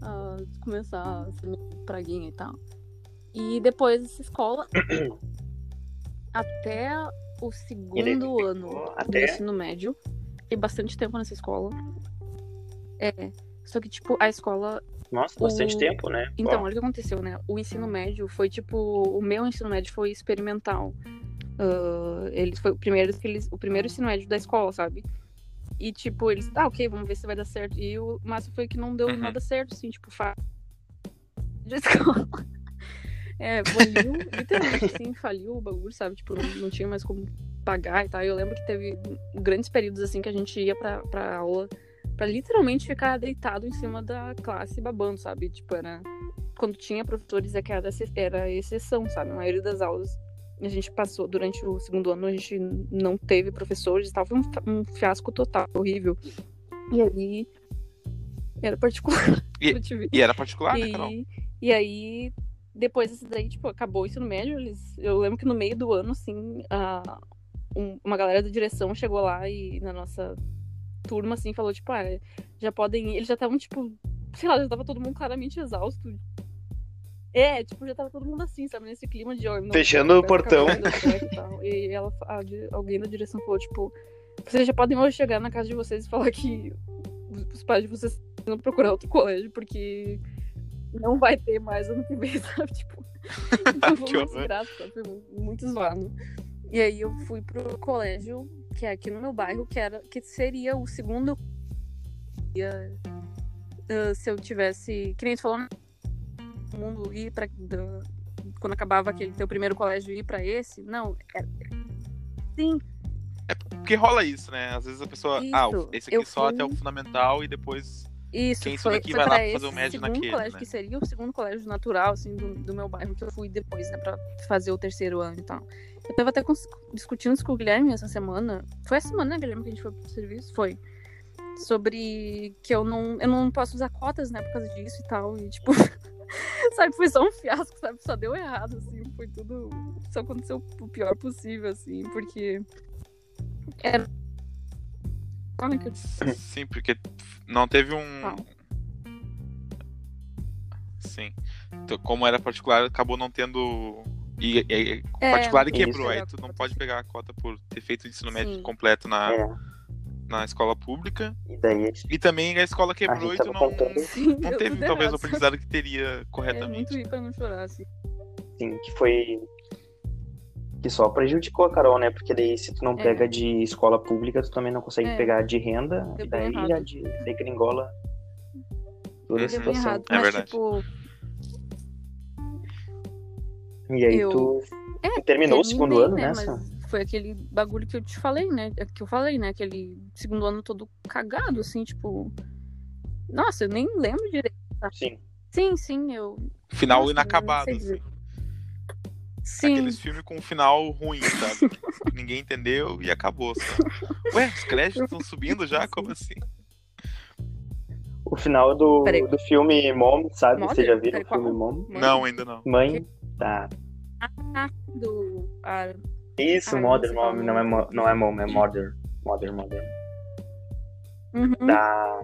A começar a ser praguinha e tal. E depois dessa escola, até o segundo ano ficou do até- ensino médio. Fiquei bastante tempo nessa escola. É. Só que, tipo, a escola. Nossa, bastante O- tempo, né? Então, Ó, olha o que aconteceu, né? O ensino médio foi, tipo. O meu ensino médio foi experimental. Ah, eles foi o primeiro, que eles, o primeiro ensino médio da escola, sabe? E, tipo, eles. Ah, ok, vamos ver se vai dar certo. E o máximo foi que não deu Uhum. nada certo, assim, tipo, fa... de escola. É, faliu, literalmente, assim, faliu o bagulho, sabe? Tipo, não, não tinha mais como pagar e tal. Eu lembro que teve grandes períodos, assim, que a gente ia pra, pra aula pra literalmente ficar deitado em cima da classe babando, sabe? Tipo, era. Quando tinha professores, é que era, exce- era exceção, sabe? A maioria das aulas a gente passou durante o segundo ano, a gente não teve professores e tal. Foi um, um fiasco total, horrível. E aí. Era particular. E-. E era particular, né, Carol? E, e aí, depois desse daí, tipo, acabou o ensino médio, eles, eu lembro que no meio do ano, assim, a, um- uma galera da direção chegou lá e na nossa turma, assim, falou, tipo, ah, já podem ir. Eles já estavam, tipo, sei lá, já tava todo mundo claramente exausto. É, tipo, já tava todo mundo assim, sabe, nesse clima de... não, Fechando o portão. E. E ela, a alguém da direção falou, tipo, vocês já podem hoje chegar na casa de vocês e falar que os- pais de vocês vão procurar outro colégio, porque não vai ter mais ano que vem, sabe? Tipo, então Que muito grato, sabe? Muito zoado. E aí eu fui pro colégio, que é aqui no meu bairro, que era que seria o segundo ia uh, se eu tivesse. Que nem tu falou, né? mundo ir pra. da- quando acabava aquele teu primeiro colégio ir pra esse. Não, era- sim, Porque rola isso, né? Às vezes a pessoa. ah, Isso, esse aqui só fui- até o fundamental e depois. Isso, Quem foi, estuda aqui foi vai lá fazer o médio naquele, colégio né? que seria o segundo colégio natural, assim, do, do meu bairro, que eu fui depois, né, pra fazer o terceiro ano e tal. Eu tava até discutindo isso com o Guilherme essa semana. Foi essa semana, né, Guilherme, que a gente foi pro serviço? Foi. Sobre que eu não, eu não posso usar cotas, né, por causa disso e tal. E, tipo, sabe, foi só um fiasco, sabe? Só deu errado, assim. Foi tudo. Só aconteceu o pior possível, assim, porque. Era. Olha que eu Sim, porque não teve um. Qual? Sim. Então, como era particular, acabou não tendo. E, e- e- É, particular e quebrou. Aí Pegar tu não pode sim. pegar a cota por ter feito o ensino médio Sim. completo na, É, na escola pública. e daí a gente, E também a escola a quebrou gente e tu não, contando Sim, não teve talvez o aprendizado que teria É corretamente. muito pra não chorar, assim. assim, que foi. Que só prejudicou a Carol, né? Porque daí se tu não É. pega de escola pública, tu também não consegue É. pegar de renda, Deu e daí errado. já de, degringola toda a Uhum. Bem situação. errado. É Mas, verdade. tipo, E aí Eu- tu É, terminou o segundo ano né, nessa? Mas foi aquele bagulho que eu te falei, né? Que eu falei, né? Aquele segundo ano todo cagado, assim, tipo. Nossa, eu nem lembro direito. Sim. Sim, sim, eu. Final Nossa, inacabado. assim. Sim. Aqueles filmes com um final ruim, sabe? Ninguém entendeu e acabou. Só. Ué, os créditos estão subindo já? Como assim? O final do, Peraí. do filme Mom, sabe? Vocês já viram Peraí, o filme? Mom? Mãe? Não, ainda não. Mãe, tá. Ah, do. Ah, Isso, Ah, você Mom, não é, não é Mom, é Mother. Mother, Mother. uhum. Da,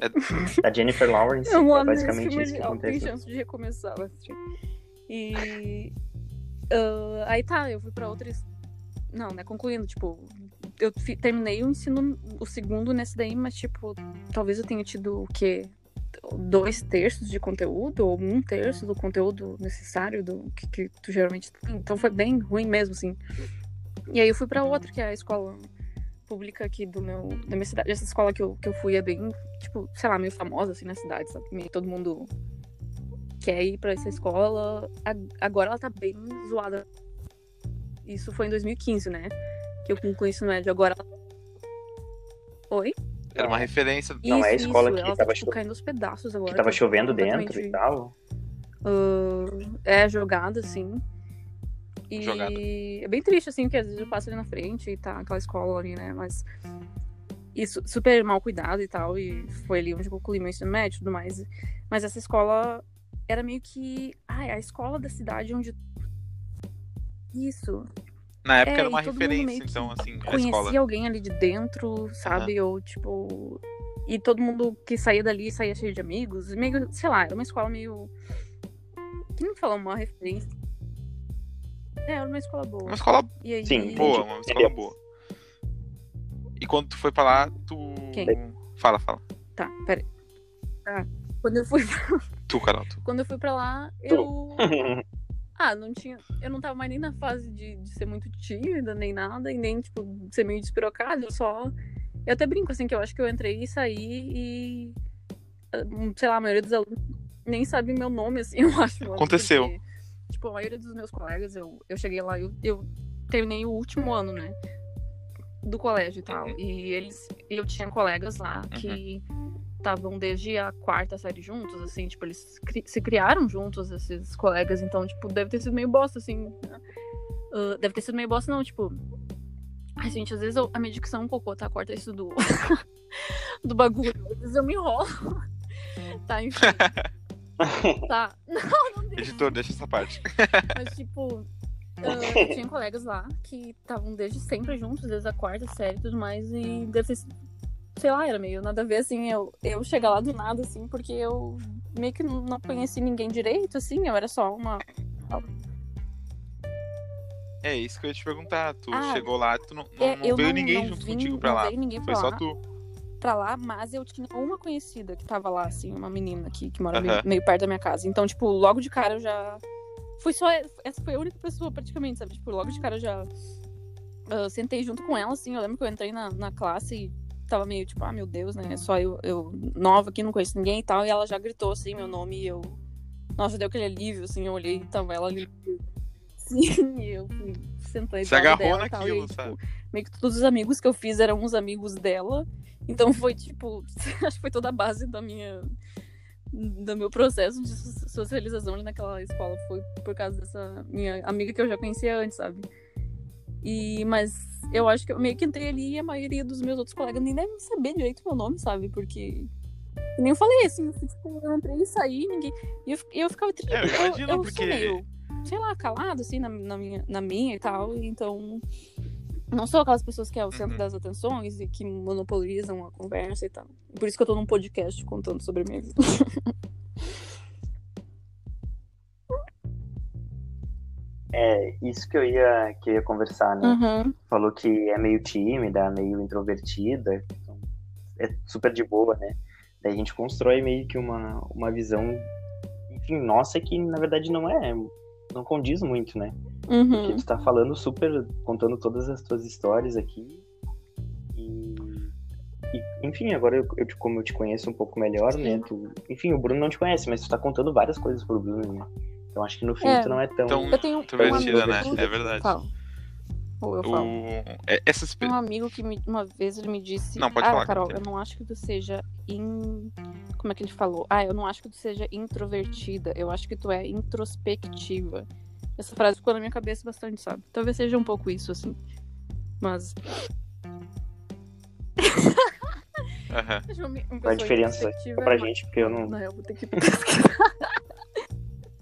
É- da Jennifer Lawrence, Eu é basicamente isso que ó, Tem acontece. chance de recomeçar, assisti. E. ah, aí tá, eu fui pra outras. Não, né? Concluindo, tipo, eu terminei o ensino, o segundo nesse daí, mas, tipo, talvez eu tenha tido o quê? Dois terços de conteúdo, ou um terço do conteúdo necessário do que, que tu geralmente tem. Então foi bem ruim mesmo, assim. E aí eu fui pra outra, que é a escola pública aqui do meu, da minha cidade. Essa escola que eu, que eu fui é bem, tipo, sei lá, meio famosa assim na cidade, sabe? Meio todo mundo quer ir pra essa escola. Agora ela tá bem zoada. Isso foi em 2015, né? Que eu concluí ensino médio. Agora ela... Oi? Era uma referência. Não, é a Isso, escola isso. que ela tava tá, tipo, cho- caindo aos pedaços agora. Que tava tá chovendo dentro e tal. ah, é, jogada, assim. E Jogada. é bem triste, assim, porque às vezes eu passo ali na frente e tá aquela escola ali, né? Mas. E su- super mal cuidado e tal. E foi ali onde eu concluí meu ensino médio e tudo mais. Mas essa escola era meio que. Ai, a escola da cidade onde. Isso. Na época É, era uma referência, então, assim, a Conhecia escola. alguém ali de dentro, sabe? Ou tipo. E todo mundo que saía dali saía cheio de amigos. Meio, sei lá, era uma escola meio. Que não falar uma referência. É, era uma escola boa. Uma escola E aí, Sim, boa, Entendi. uma escola boa. E quando tu foi pra lá, tu. Quem? Fala, fala. Tá, peraí. Tá. Quando eu fui, Tu, Carol, tu. quando eu fui pra lá, Tu. eu. Ah, não tinha. Eu não tava mais nem na fase de, de ser muito tímida, nem nada, e nem, tipo, ser meio despirocada. Eu só. Eu até brinco, assim, que eu acho que eu entrei e saí e. ah, Sei lá, a maioria dos alunos nem sabe meu nome, assim, eu acho. Aconteceu. porque, tipo, a maioria dos meus colegas, eu, eu cheguei lá, eu, eu terminei o último ano, né? Do colégio e tal. Uhum. E eles. Eu tinha colegas lá que estavam desde a quarta série juntos, assim, tipo, eles cri- se criaram juntos, esses colegas, então, tipo, deve ter sido meio bosta, assim. né? Ah, deve ter sido meio bosta, não, tipo. Ai, gente, às vezes eu- a minha dicção é um cocô, tá? Corta isso do. do bagulho. Às vezes eu me enrolo. tá, enfim. tá. Não, não deixa. Editor, deixa essa parte. Mas, tipo, eu tinha colegas lá que estavam desde sempre juntos, desde a quarta série e tudo mais, e deve ter sido, sei lá, era meio nada a ver, assim, eu, eu chegar lá do nada, assim, porque eu meio que não conheci ninguém direito, assim, eu era só uma. É isso que eu ia te perguntar. Tu Ah, chegou lá, tu não, não, É, não veio não- ninguém não junto vim- contigo pra não lá. veio Foi pra só lá. tu. pra lá, mas eu tinha uma conhecida que tava lá, assim, uma menina que, que mora Aham. meio, meio perto da minha casa. Então, tipo, logo de cara eu já. Fui só. Essa foi a única pessoa, praticamente, sabe? Tipo, logo de cara eu já. ah, sentei junto com ela, assim. Eu lembro que eu entrei na, na classe e tava meio tipo, ah, meu Deus, né? Só eu, eu nova aqui, não conheço ninguém e tal. E ela já gritou assim, meu nome, e eu. Nossa, deu aquele alívio, assim, eu olhei e tava ela ali. Sim, e eu sentei Se agarrou dela e tal, naquilo, e aí, tipo, sabe? meio que todos os amigos que eu fiz eram uns amigos dela. Então foi tipo, acho que foi toda a base da minha do meu processo de so- socialização ali naquela escola foi por causa dessa minha amiga que eu já conhecia antes, sabe? E mas eu acho que eu meio que entrei ali e a maioria dos meus outros colegas nem devem saber direito meu nome, sabe? Porque que nem eu falei assim, eu, tipo, eu entrei e saí, ninguém e eu, eu ficava triste. É, eu imagino, eu porque- sou meio, sei lá, calado assim na, na minha na minha e tal, então não sou aquelas pessoas que é o centro Uhum. das atenções e que monopolizam a conversa e tal. Por isso que eu tô num podcast contando sobre a minha vida. É, isso que eu ia, que eu ia conversar, né? Uhum. Falou que é meio tímida, meio introvertida, então é super de boa, né? Daí a gente constrói meio que uma, uma visão, enfim, nossa, que na verdade não é, não condiz muito, né? Porque Uhum. tu tá falando super, contando todas as tuas histórias aqui. E, e, enfim, agora eu, eu como eu te conheço um pouco melhor, né? Tu, enfim, o Bruno não te conhece, mas tu tá contando várias coisas pro Bruno, né? Então acho que no fim É. tu não é tão. Então, Eu tenho um Introvertida, né? amigo... É verdade. Fala. Ou eu falo. O... é- Essas pe- Um amigo que me- uma vez ele me disse. Não, pode ah, falar, Carol, eu não acho que tu seja in... Como é que ele falou? Ah, eu não acho que tu seja introvertida. Eu acho que tu é introspectiva. Essa frase ficou na minha cabeça bastante, sabe? Talvez seja um pouco isso, assim. Mas. Aham. Acho uma- uma a diferença introspectiva pra é gente, porque eu não. Não, eu vou ter que pesquisar.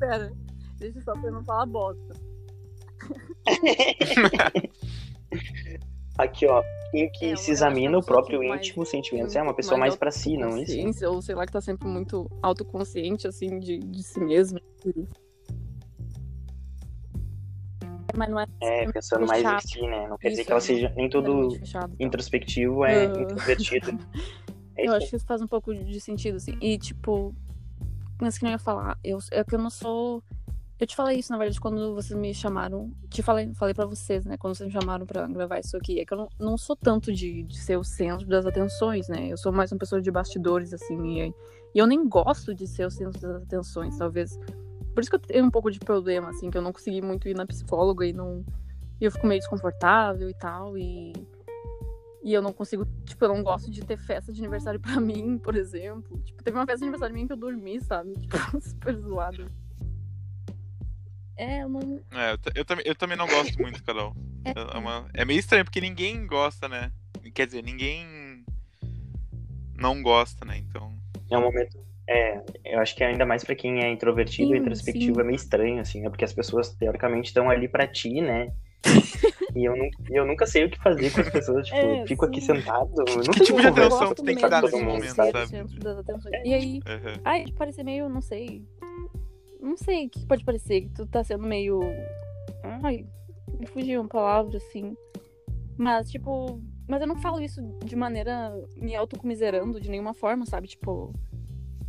Pera, deixa só pra eu não falar bosta. Aqui, ó. Quem que É, se examina é uma o pessoa próprio mais- íntimo sentimento é um uma pessoa mais de pra si, não isso? autoconsciência, Ou sei lá, que tá sempre muito autoconsciente, assim, de, de si mesmo. Mas não é É, pensando mais em si, né? Não quer dizer Isso, que ela é seja nem todo introspectivo é Ah. introvertido. É Eu isso acho que isso faz um pouco de sentido, assim. E, tipo, mas que nem ia falar, eu, é que eu não sou. Eu te falei isso, na verdade, quando vocês me chamaram. Te falei, falei pra vocês, né? Quando vocês me chamaram pra gravar isso aqui. É que eu não, não sou tanto de, de ser o centro das atenções, né? Eu sou mais uma pessoa de bastidores, assim. E, e eu nem gosto de ser o centro das atenções, talvez. Por isso que eu tenho um pouco de problema, assim, que eu não consegui muito ir na psicóloga e não. E eu fico meio desconfortável e tal. E. E eu não consigo, tipo, eu não gosto de ter festa de aniversário pra mim, por exemplo. Tipo, teve uma festa de aniversário minha que eu dormi, sabe? Tipo, super zoado. É, eu não. É, eu, eu também, eu também não gosto muito, Carol. É, É, uma- é meio estranho, porque ninguém gosta, né? Quer dizer, ninguém não gosta, né? Então. É um momento. É, eu acho que ainda mais pra quem é introvertido Sim, e introspectivo sim. é meio estranho, assim, né? Porque as pessoas, teoricamente, estão ali pra ti, né? E eu, e eu nunca sei o que fazer com as pessoas, tipo, É, eu fico aqui sim. sentado. Eu não Que sei tipo de atenção tu tem que dar todo nesse momento, sabe? atenções. E aí, aham. ai, parece meio, não sei. Não sei o que pode parecer, que tu tá sendo meio. Ai, me fugiu uma palavra assim. Mas, tipo. Mas eu não falo isso de maneira me autocomiserando de nenhuma forma, sabe? Tipo.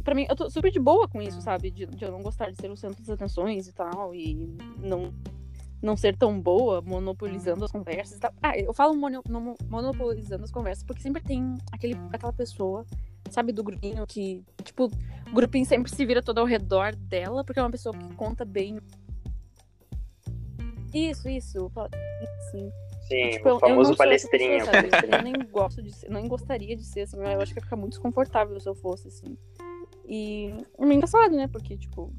Pra mim, eu tô super de boa com isso, sabe? De, de eu não gostar de ser o centro das atenções e tal. E não, não ser tão boa monopolizando as conversas tal. Ah, eu falo mono- mono- monopolizando as conversas porque sempre tem aquele, aquela pessoa, sabe, do grupinho que, tipo, o grupinho sempre se vira todo ao redor dela, porque é uma pessoa que conta bem. Isso, isso. Sim. Sim, Tipo, eu- o eu famoso essa palestrinha. pessoa, sabe? Eu nem gosto de ser, nem gostaria de ser assim, eu acho que ia ficar muito desconfortável se eu fosse assim. E é meio engraçado, né? Porque, tipo.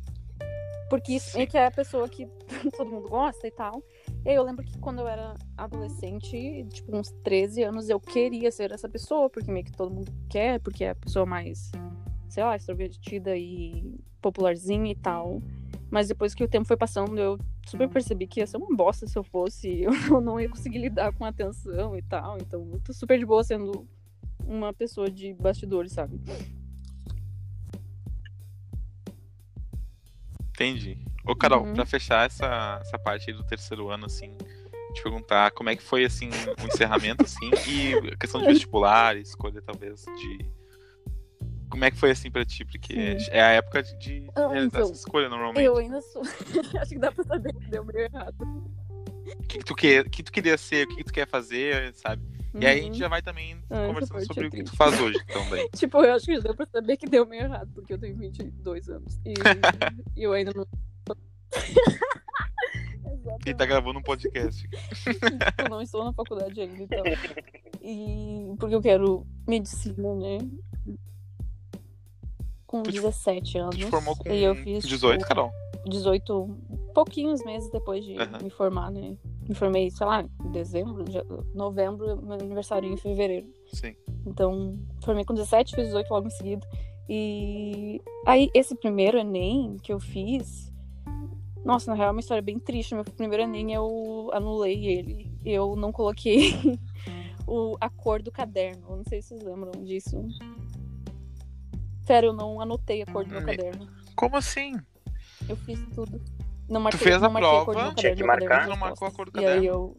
Porque isso é que é a pessoa que todo mundo gosta e tal. E aí eu lembro que quando eu era adolescente, tipo, uns 13 anos, eu queria ser essa pessoa, porque meio que todo mundo quer, porque é a pessoa mais, sei lá, extrovertida e popularzinha e tal. Mas depois que o tempo foi passando, eu super percebi que ia ser uma bosta se eu fosse. Eu não ia conseguir lidar com a atenção e tal. Então, eu tô super de boa sendo uma pessoa de bastidores, sabe? Entendi. Ô, Carol, Uhum. pra fechar essa, essa parte aí do terceiro ano, assim, te perguntar como é que foi, assim, o encerramento, assim, e a questão de vestibular, escolha, talvez, de... Como é que foi, assim, pra ti? Porque Sim. é a época de, de Ah, realizar então, essa escolha, normalmente. Eu ainda sou. Acho que dá pra saber que deu meio errado. O que, que, tu quer, o que tu queria ser, o que, que tu quer fazer, sabe? E aí a gente Uhum. já vai também Ah, conversando parte sobre é o que tu faz hoje também. Tipo, eu acho que já deu pra saber que deu meio errado, porque eu tenho 22 anos. E, e eu ainda não. E tá gravando um podcast. eu não estou na faculdade ainda, então. E porque eu quero medicina, né? Com Tu te- 17 anos. Tu te formou com e eu fiz 18, tipo, Carol? 18, pouquinhos meses depois de Aham. me formar, né? Me formei, sei lá, em dezembro, novembro, meu aniversário em fevereiro. Sim. Então, formei com 17, fiz 18 logo em seguida. E aí, esse primeiro Enem que eu fiz, nossa, na real é uma história bem triste. Meu primeiro Enem eu anulei ele. Eu não coloquei o, a cor do caderno. Eu não sei se vocês lembram disso. Sério, eu não anotei a cor do meu Me- caderno. Como assim? Eu fiz tudo. Não marquei, fez a não a prova, meu tinha caderno. que caderno marcar. Não marcou a cor do E aí caderno? eu.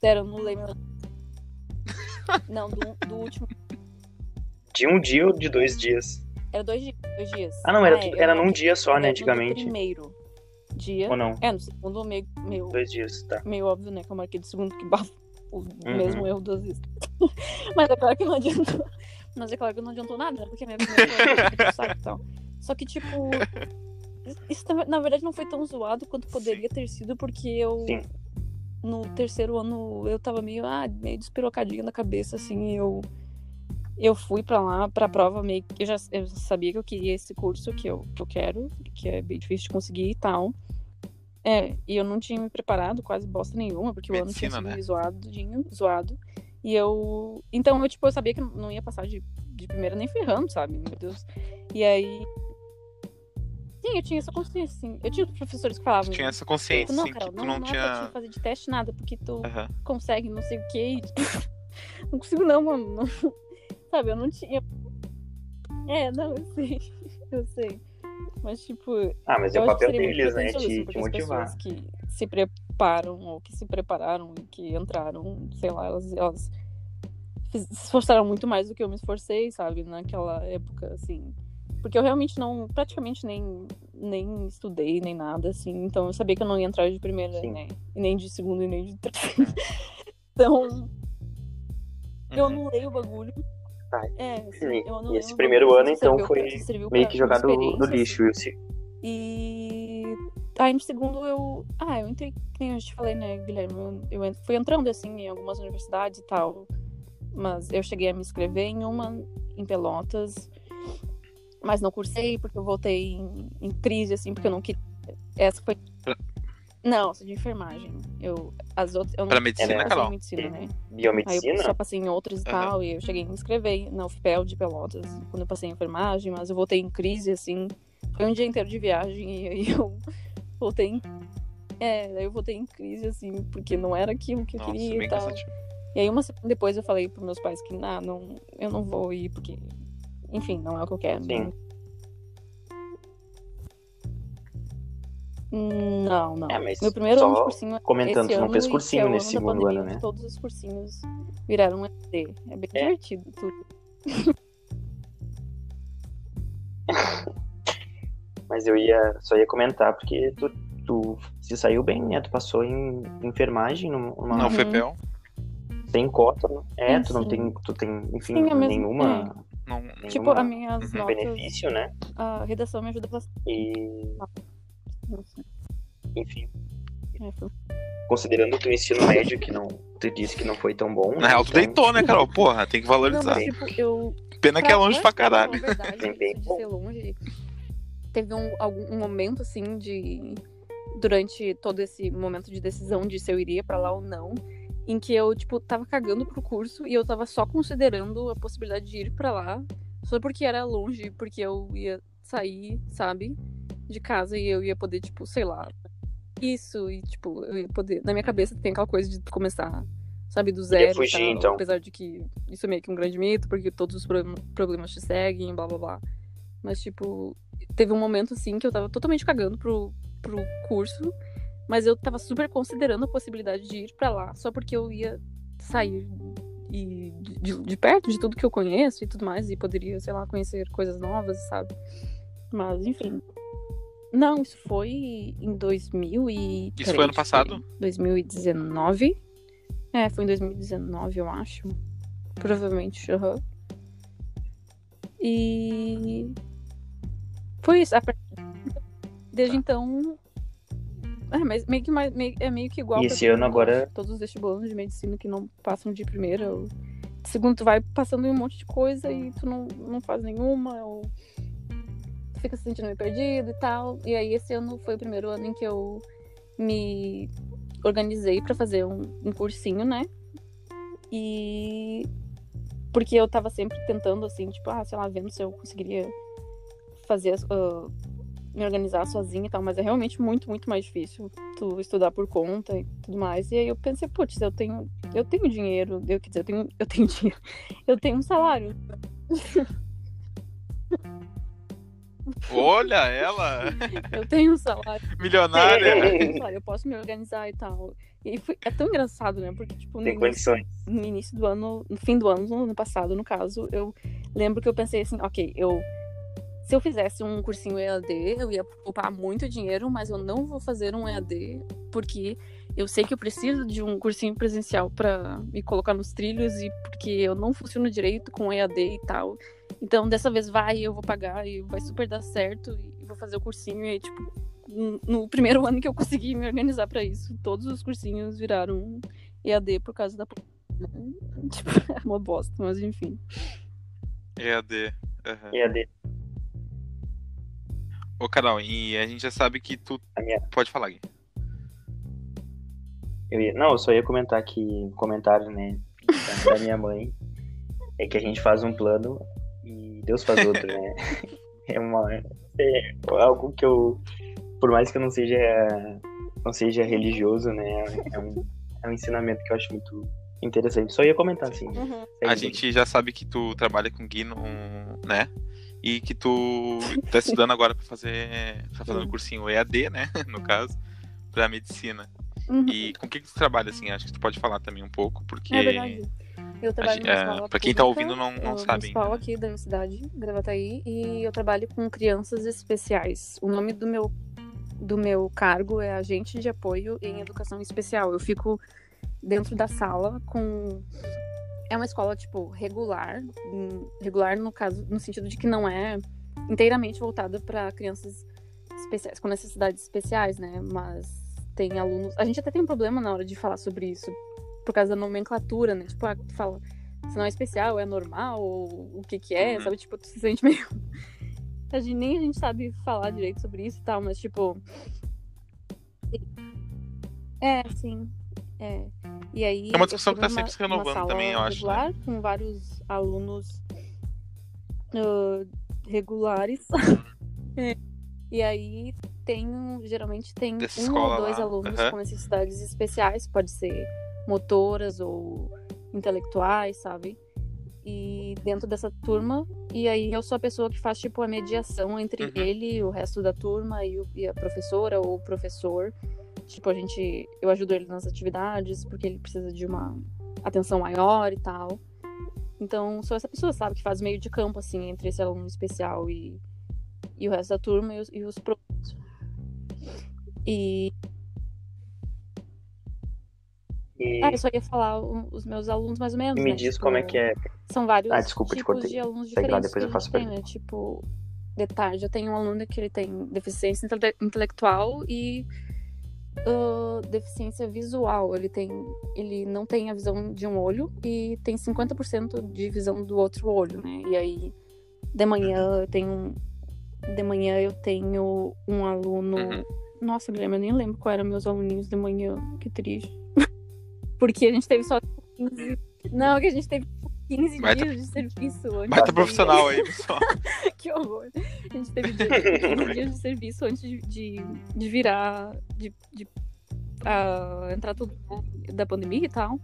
Sério, eu anulei meu. Não, do, do último. De um dia ou de dois dias? Era dois dias. Dois dias. Ah, não, era, é, tudo- eu era num dia só, né, no antigamente. primeiro dia. Ou não? É, no segundo meio, meio, Dois dias, tá. meio óbvio, né? Que eu marquei do segundo, que bafo o Uhum. mesmo erro duas vezes. Mas é claro que não adiantou. Mas é claro que não adiantou nada, né? Porque minha primeira foi e tal. Só que, tipo. Isso na- verdade não foi tão zoado quanto poderia ter sido, porque eu. Sim. No terceiro ano eu tava meio, ah, meio despirocadinha na cabeça, assim, e eu. Eu fui pra lá, pra prova, meio que eu já eu sabia que eu queria esse curso que eu, que eu quero, que é bem difícil de conseguir e tal. É, e eu não tinha me preparado quase bosta nenhuma, porque o ano tinha Medicina, sido né? meio zoadinho, zoado. E eu. Então eu, tipo, eu sabia que não ia passar de, de primeira nem ferrando, sabe? Meu Deus. E aí. Sim, eu tinha essa consciência, sim. Eu tinha professores que falavam. Tu tinha essa consciência, Não, Carol, que tu não, não não é pra tinha. te fazer de teste nada, porque tu Aham. consegue não sei o quê. e- não consigo não, mano. Não- Sabe, eu não tinha. É, não, eu sei. Eu sei. Mas, tipo, Ah, mas é eu o papel deles, né? Te, te as motivar. pessoas que se preparam ou que se prepararam e que entraram, sei lá, elas, elas se esforçaram muito mais do que eu me esforcei, sabe, naquela época, assim. Porque eu realmente não, praticamente nem, nem estudei, nem nada, assim. Então eu sabia que eu não ia entrar de primeira, Sim. né? E nem de segunda, e nem de terceira. então, eu Uhum. anulei o bagulho. Tá. É, assim, Sim, eu anulei esse primeiro bagulho, ano, então, foi pra- Meio que jogado no experiência, assim. lixo. E E aí no segundo eu. Ah, eu entrei, que nem eu te falei, né, Guilherme? Eu, eu fui entrando assim em algumas universidades e tal. Mas eu cheguei a me inscrever em uma em Pelotas. Mas não cursei porque eu voltei em, em crise, assim, porque eu não queria. Essa foi. Não, de enfermagem. Eu, as outras. Eu não Pra medicina, em Carol? medicina, né? Aí eu biomedicina? só passei em outras e Aham. tal, e eu cheguei a me inscrever na UFPEL de Pelotas, quando eu passei em enfermagem, mas eu voltei em crise, assim. Foi um dia inteiro de viagem e aí eu voltei em. É, daí eu voltei em crise, assim, porque não era aquilo que eu Nossa, queria e tal. cansativo. E aí uma semana depois eu falei pros meus pais que, não, não, eu não vou ir, porque, enfim, não é o que eu quero. Sim. Não, não. É, mas Meu primeiro só ano de cursinho é comentando, esse tu não ano, fez cursinho é nesse segundo pandemia, ano, né? Todos os cursinhos viraram ED. É bem É. divertido tudo. Mas eu ia só ia comentar, porque tu, tu se saiu bem, né? Tu passou em enfermagem numa, Não, Uhum. FEPEL. sem cota, né? É, Sim, tu não sim. tem, tu tem, enfim, Sim, é mesmo- nenhuma, Não, Tipo, as minhas Uhum. notas, benefício, né? a redação me ajuda bastante. E, enfim, É, foi- considerando o teu ensino médio, que não, tu disse que não foi tão bom. Na né? real, tu Então, deitou, né, Carol? Porra, tem que Não, valorizar. mas, tipo, eu Pena que é longe pra caralho. Na verdade, Bem, bem de ser longe, teve um, algum, um momento, assim, de... Durante todo esse momento de decisão de se eu iria pra lá ou não, em que eu, tipo, tava cagando pro curso e eu tava só considerando a possibilidade de ir pra lá, só porque era longe, porque eu ia sair, sabe, de casa e eu ia poder, tipo, sei lá, isso, e, tipo, eu ia poder... Na minha cabeça tem aquela coisa de começar, sabe, do zero fugir, tal, então. apesar de que isso é meio que um grande mito, porque todos os pro- problemas te seguem, blá blá blá. Mas, tipo, teve um momento assim que eu tava totalmente cagando pro, pro curso, mas eu tava super considerando a possibilidade de ir pra lá, só porque eu ia sair e de, de- perto de tudo que eu conheço e tudo mais, e poderia, sei lá, conhecer coisas novas, sabe? Mas, enfim. Não, isso foi em 2000 e... Isso foi ano passado? ver. 2019. É, foi em 2019, eu acho. Provavelmente, aham. E. Foi isso. Desde então. É, mas meio que, meio- é meio que igual. E esse ano agora-. Todos os vestibulares de medicina que não passam de primeira. Ou... De segundo, tu vai passando em um monte de coisa e tu não, não faz nenhuma. Ou tu fica se sentindo meio perdido e tal. E aí, esse ano foi o primeiro ano em que eu me organizei pra fazer um, um cursinho, né? E porque eu tava sempre tentando, assim, tipo, ah, sei lá, vendo se eu conseguiria fazer, as- ah, me organizar sozinha e tal, mas é realmente muito, muito mais difícil tu estudar por conta e tudo mais. E aí eu pensei, putz, eu tenho, eu tenho dinheiro, eu quer dizer, eu tenho, eu tenho dinheiro, eu tenho um salário. Olha ela, Eu tenho um salário. milionária. eu tenho um salário, eu posso me organizar e tal. E foi, é tão engraçado, né? Porque, tipo, no Tem início- condições. no início do ano, no fim do ano, no ano passado, no caso, eu lembro que eu pensei assim, ok, eu se eu fizesse um cursinho EAD, eu ia poupar muito dinheiro, mas eu não vou fazer um EAD porque eu sei que eu preciso de um cursinho presencial para me colocar nos trilhos e porque eu não funciono direito com EAD e tal. Então, dessa vez vai, eu vou pagar e vai super dar certo e vou fazer o cursinho e aí, tipo, no- primeiro ano que eu consegui me organizar para isso, todos os cursinhos viraram EAD por causa da Tipo, é uma bosta, mas enfim. EAD. aham. EAD. Ô, Carol, e a gente já sabe que tu. A minha- Pode falar, Gui. Eu ia... Não, eu só ia comentar que um comentário, né, da- da minha mãe, é que a gente faz um plano e Deus faz outro, né? É uma é algo que eu, por mais que eu não seja não seja religioso, né, é um, é um ensinamento que eu acho muito interessante. Só ia comentar assim. Uhum. A gente já sabe que tu trabalha com Gui, no, né? E que tu tá estudando agora pra fazer. tá fazendo cursinho EAD, né? No caso, pra medicina. Uhum. E com o que, que tu trabalha, assim? Acho que tu pode falar também um pouco, porque. É verdade. Eu trabalho gente- numa é, escola pra quem tá pública, ouvindo, não- não uh, sabe municipal ainda. aqui da minha cidade, Gravataí, e eu trabalho com crianças especiais. O nome do meu do meu cargo é agente de apoio em educação especial. Eu fico dentro da sala com é uma escola tipo regular, hum, regular no caso no sentido de que não é inteiramente voltada para crianças especiais com necessidades especiais, né? Mas tem alunos. A gente até tem um problema na hora de falar sobre isso por causa da nomenclatura, né? Tipo, ah, tu fala, se não é especial, é normal, ou o que que é, Uhum. sabe? Tipo, tu se sente meio... A gente, nem a gente sabe falar direito sobre isso e tal, mas tipo... É, sim. É. E aí... É uma discussão que tá tô sempre se renovando também, eu acho, né? regular, com vários alunos ah, regulares. É. E aí tem, geralmente tem Dessa um ou dois lá, alunos aham. com necessidades especiais, pode ser motoras ou intelectuais, sabe? E dentro dessa turma, e aí eu sou a pessoa que faz tipo a mediação entre Uhum. ele, o resto da turma e, o- e a professora ou o professor. Tipo, a gente, eu ajudo ele nas atividades porque ele precisa de uma atenção maior e tal. Então, sou essa pessoa, sabe, que faz meio de campo assim entre esse aluno especial e, e o resto da turma e os, e os. E E ah, eu só ia falar os meus alunos mais ou menos. me né? diz Tipo, como é que é. São vários Ah, desculpa, te tipos cortei. de alunos Segue lá, diferentes depois eu faço tem, né? Tipo, de tarde eu tenho um aluno que ele tem deficiência intele- intelectual e ah, deficiência visual. Ele tem, ele não tem a visão de um olho e tem 50% de visão do outro olho, né? E aí de manhã eu tenho de manhã eu tenho um aluno. Uhum. Nossa, Guilherme, eu nem lembro qual eram meus aluninhos de manhã. Que triste. Porque a gente teve só 15. Não, que a gente teve 15 Baita- dias de serviço antes. Baita da profissional aí, pessoal. que horror. A gente teve 15 dias de serviço antes de, de, de virar. de, de ah, entrar tudo da pandemia e tal.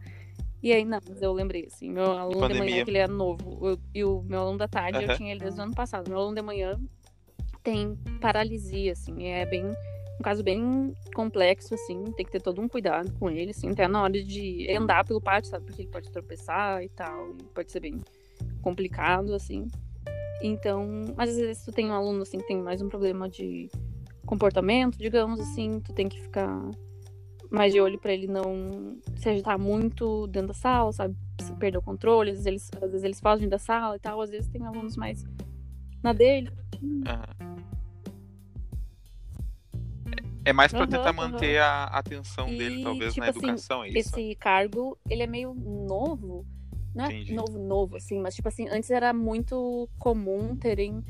E aí, não, mas eu lembrei, assim, meu aluno de manhã, que ele é novo, eu- e o meu aluno da tarde, eu Aham. tinha ele desde o ano passado. Meu aluno de manhã tem paralisia, assim, é bem, um caso bem complexo, assim, tem que ter todo um cuidado com ele, assim, até na hora de andar pelo pátio, sabe, porque ele pode tropeçar e tal, e pode ser bem complicado, assim. Então, mas às vezes tu tem um aluno, assim, que tem mais um problema de comportamento, digamos assim, tu tem que ficar mais de olho para ele não se agitar muito dentro da sala, sabe? Se perder o controle, às vezes eles, às vezes eles fogem da sala e tal, às vezes tem alunos mais na dele. Aham. É mais pra Aham, tentar manter a atenção E, dele, talvez, tipo na assim, educação, é isso? Esse cargo, ele é meio novo. Não é Entendi. novo, novo, assim, mas tipo assim, antes era muito comum terem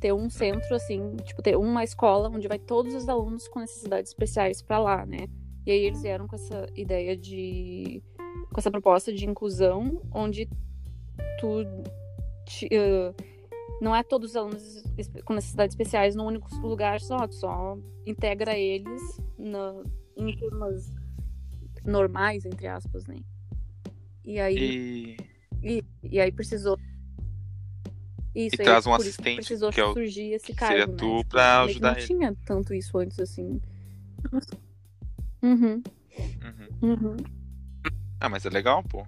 ter um centro, assim, tipo, ter uma escola onde vai todos os alunos com necessidades especiais pra lá, né? E aí eles vieram com essa ideia de. com essa proposta de inclusão, onde tu. te- eh, não é todos os alunos com necessidades especiais num único lugar só, só integra eles na, em turmas normais, entre aspas, né? E aí, E, e, e aí precisou. Isso, E aí traz um assistente, precisou que é o- surgir esse cargo, seria né? tu Tipo, pra que ajudar não ele. tinha tanto isso antes, assim. Uhum, uhum. uhum. Ah, mas é legal, pô.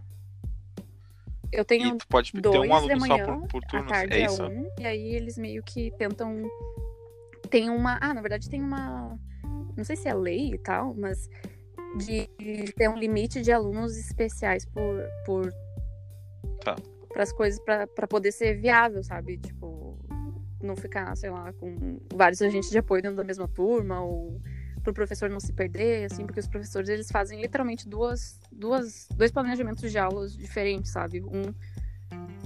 Eu E tenho tu pode ter dois um de aluno só manhã, por, por A turno, tarde é é, isso? um, e aí eles meio que tentam. Tem uma. Ah, na verdade tem uma. Não sei se é lei e tal, mas de ter um limite de alunos especiais por. por Tá. Para as coisas, para poder ser viável, sabe? Tipo, não ficar, sei lá, com vários agentes de apoio dentro da mesma turma, ou pro professor não se perder, assim, porque os professores eles fazem literalmente duas, duas, dois planejamentos de aulas diferentes, sabe? Um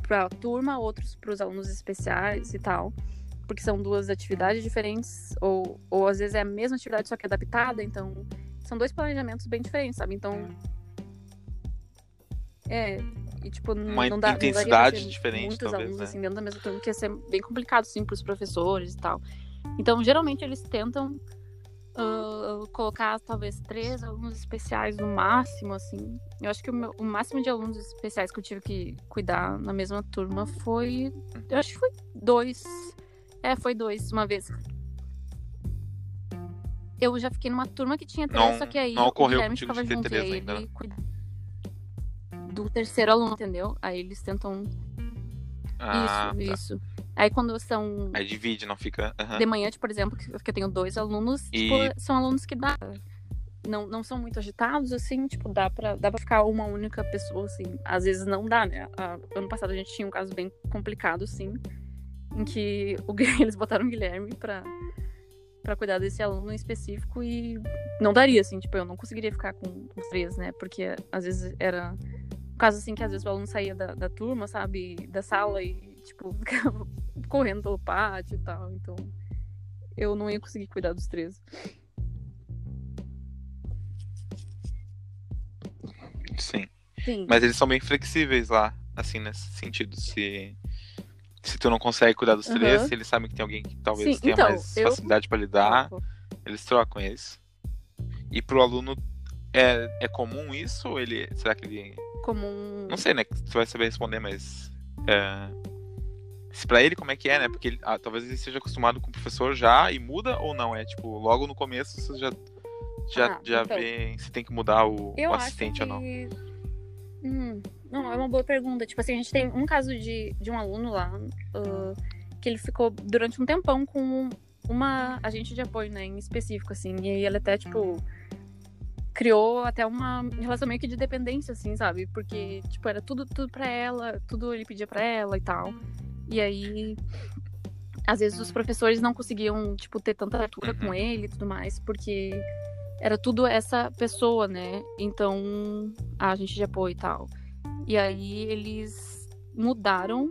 para turma, outros para os alunos especiais e tal, porque são duas atividades diferentes, ou, ou às vezes é a mesma atividade só que adaptada, então são dois planejamentos bem diferentes, sabe? Então é e tipo n- Uma não dá não intensidade ter diferente, muitos talvez, alunos né? assim dentro da mesma turma, que ia ser bem complicado assim para os professores e tal. Então geralmente eles tentam ah, colocar talvez três alunos especiais no máximo, assim. Eu acho que o, meu- o máximo de alunos especiais que eu tive que cuidar na mesma turma foi. Eu acho que foi dois. É, foi dois uma vez. Eu já fiquei numa turma que tinha três, Não- só que aí não o ocorreu Guilherme contigo ficava junto, três e ainda, cuida do terceiro aluno, entendeu? Aí eles tentam. Ah, isso, tá. isso. Aí quando são Aí divide, não fica. aham. de manhã, por exemplo, que eu tenho dois alunos, E- tipo, são alunos que dá. Não, não são muito agitados, assim, tipo, dá pra, dá pra ficar uma única pessoa, assim. Às vezes não dá, né? A- ano passado a gente tinha um caso bem complicado, assim, em que o, eles botaram o Guilherme pra, pra cuidar desse aluno em específico e não daria, assim, tipo, eu não conseguiria ficar com os três, né? Porque às vezes era um caso, assim, que às vezes o aluno saía da, da turma, sabe? Da sala e, tipo, ficava correndo pelo pátio e tal, então eu não ia conseguir cuidar dos três. Sim. Sim. Mas eles são bem flexíveis lá, assim, nesse sentido. Se, se tu não consegue cuidar dos Aham. três, eles sabem que tem alguém que talvez Sim, tenha então, mais eu- facilidade pra lidar, eles trocam isso. E pro aluno, é, é comum isso? Ou ele. Será que ele. Como um. Não sei, né? Tu vai saber responder, mas. É, pra ele, como é que é, né? Porque ele- ah, talvez ele esteja acostumado com o professor já e muda ou não? É tipo, logo no começo você já, já, Ah, já então. vê se tem que mudar o, o assistente que... ou não. Hum, não, é uma boa pergunta. Tipo assim, a gente tem um caso de, de um aluno lá ah, que ele ficou durante um tempão com uma agente de apoio, né, em específico, assim. E aí ele até, tipo, criou até uma relação meio que de dependência, assim, sabe? Porque, tipo, era tudo, tudo pra ela, tudo ele pedia pra ela e tal. E aí, às vezes os professores não conseguiam, tipo, ter tanta altura com ele e tudo mais, porque era tudo essa pessoa, né? Então, a agente de apoio e tal. E aí eles mudaram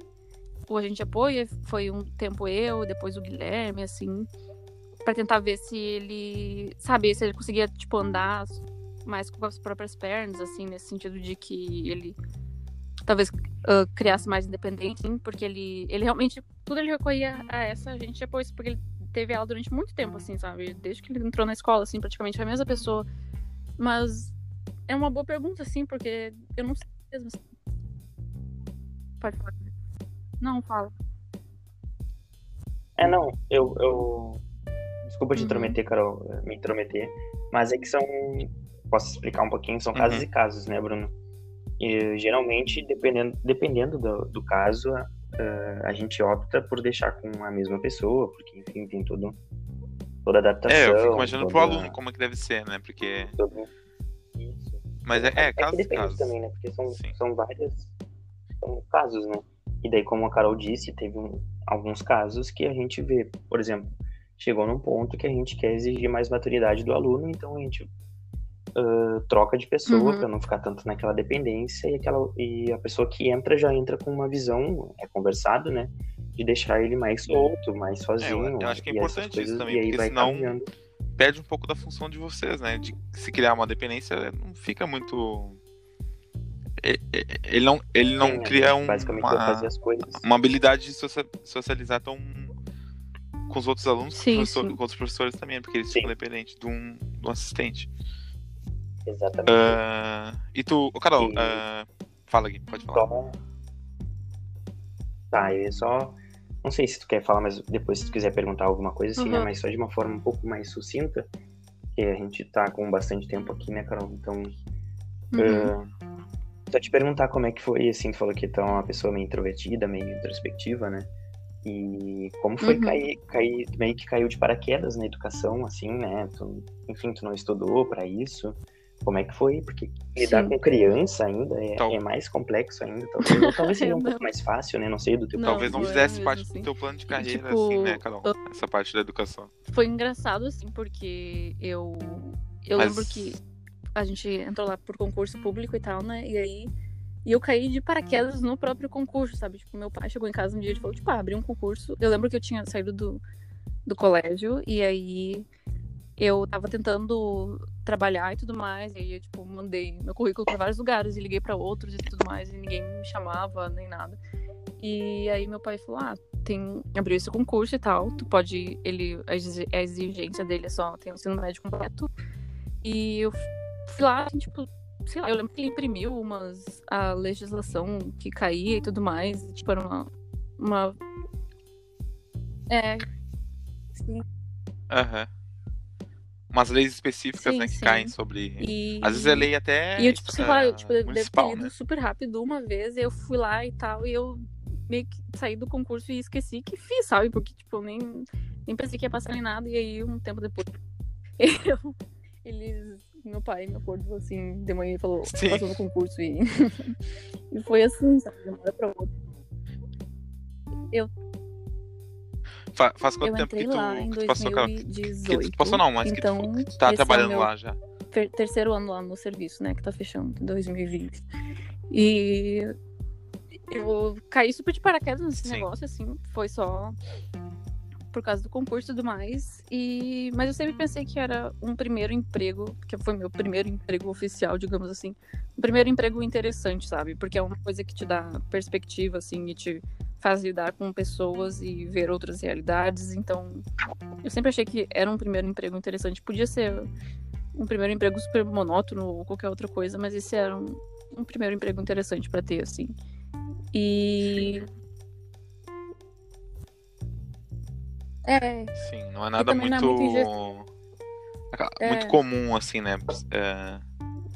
o agente de apoio, foi um tempo eu, depois o Guilherme, assim, pra tentar ver se ele, sabe, se ele conseguia, tipo, andar mais com as próprias pernas, assim, nesse sentido de que ele talvez ah, criasse mais independente, sim, porque ele, ele realmente, tudo ele recorria a essa agente de apoio, porque ele teve ela durante muito tempo, assim, sabe? Desde que ele entrou na escola, assim, praticamente foi a mesma pessoa. Mas é uma boa pergunta, assim, porque eu não sei mesmo. assim. Pode falar. Não, fala. É, não, eu, eu... Desculpa te Uhum. intrometer, Carol, eh, me intrometer, mas é que são... Posso explicar um pouquinho? São casos Uhum. e casos, né, Bruno? E, geralmente, dependendo, dependendo do, do caso, eh, a gente opta por deixar com a mesma pessoa, porque, enfim, tem todo, toda a adaptação. É, eu fico imaginando pro toda- aluno como é que deve ser, né? Porque todo- Mas é, é, É e depende casos. também, né? Porque são, Sim. são vários são casos, né? E daí, como a Carol disse, teve um- alguns casos que a gente vê, por exemplo, chegou num ponto que a gente quer exigir mais maturidade do aluno, então a gente ah, troca de pessoa Uhum. para não ficar tanto naquela dependência e, aquela, e a pessoa que entra já entra com uma visão, é conversado, né? De deixar ele mais solto, mais sozinho. eu acho que é importante isso coisas, também, E aí porque vai senão- caminhando. Perde um pouco da função de vocês, né? De se criar uma dependência, não fica muito. Ele não, ele não Sim, a cria um, Basicamente vai uma, fazer as coisas. uma habilidade de socia- socializar tão com os outros alunos, Sim, com, os sim. com outros professores também, porque eles Sim. ficam dependentes de um, de um assistente. Exatamente. Ah, e tu, Carol, E- ah, fala aqui, pode falar. Só... Tá, eu só. Não sei se tu quer falar, mas depois se tu quiser perguntar alguma coisa assim, né? Uhum. Mas só de uma forma um pouco mais sucinta, que a gente tá com bastante tempo aqui, né, Carol? Então, Uhum. ah, só te perguntar como é que foi, assim, tu falou que tu é uma pessoa meio introvertida, meio introspectiva, né? E como foi Uhum. cair, cair, meio que caiu de paraquedas na educação, assim, né? Tu, enfim, tu não estudou pra isso. Como é que foi? Porque lidar Sim. com criança ainda é, Tal- é mais complexo ainda. Talvez, talvez seja um pouco mais fácil, né? Não sei do teu Não, Talvez não foi fizesse parte assim. do teu plano de carreira, tipo, assim, né, Carol? Essa parte da educação. Foi engraçado, assim, porque eu. Eu Mas- lembro que a gente entrou lá por concurso público e tal, né? E aí. E eu caí de paraquedas no próprio concurso, sabe? Tipo, meu pai chegou em casa um dia e falou, tipo, ah, abri um concurso. Eu lembro que eu tinha saído do, do colégio e aí eu tava tentando trabalhar e tudo mais. E aí eu, tipo, mandei meu currículo pra vários lugares e liguei pra outros e tudo mais. E ninguém me chamava, nem nada. E aí meu pai falou, ah, tem abriu esse concurso e tal. Tu pode. Ele. A exi- a exigência dele é só ter o ensino médio completo. E eu fui lá, assim, tipo, sei lá, eu lembro que ele imprimiu umas. a legislação que caía e tudo mais. e, tipo, era uma. uma... É. Sim. Aham. Umas leis específicas, Sim, né, que sim. caem sobre. E... Às vezes é lei até. E eu, tipo, sei lá, eu, tipo, deve ter ido né? super rápido uma vez, eu fui lá e tal, e eu meio que saí do concurso e esqueci que fiz, sabe? Porque, tipo, eu nem, nem pensei que ia passar em nada, e aí, um tempo depois, eu, eles, meu pai me acordou, assim, de manhã e falou, Sim. passou no concurso, e, e foi assim, sabe? De uma hora pra outra. Fa- faz quanto Eu tempo que entrei tu, lá em que tu passou, Carol? 2018. Que tu passou não, mas então, que tu tá esse é o trabalhando meu lá já. ter- terceiro ano lá no serviço, né? Que tá fechando em 2020. E eu caí super de paraquedas nesse Sim. negócio, assim. Foi só por causa do concurso e tudo mais. E... Mas eu sempre pensei que era um primeiro emprego, que foi meu primeiro emprego oficial, digamos assim. Um primeiro emprego interessante, sabe? Porque é uma coisa que te dá perspectiva, assim, e te faz lidar com pessoas e ver outras realidades. Então, eu sempre achei que era um primeiro emprego interessante. Podia ser um primeiro emprego super monótono ou qualquer outra coisa, mas esse era um, um primeiro emprego interessante pra ter, assim. E. É, Sim, não é nada muito. não é muito Muito, É. comum, assim, né? É,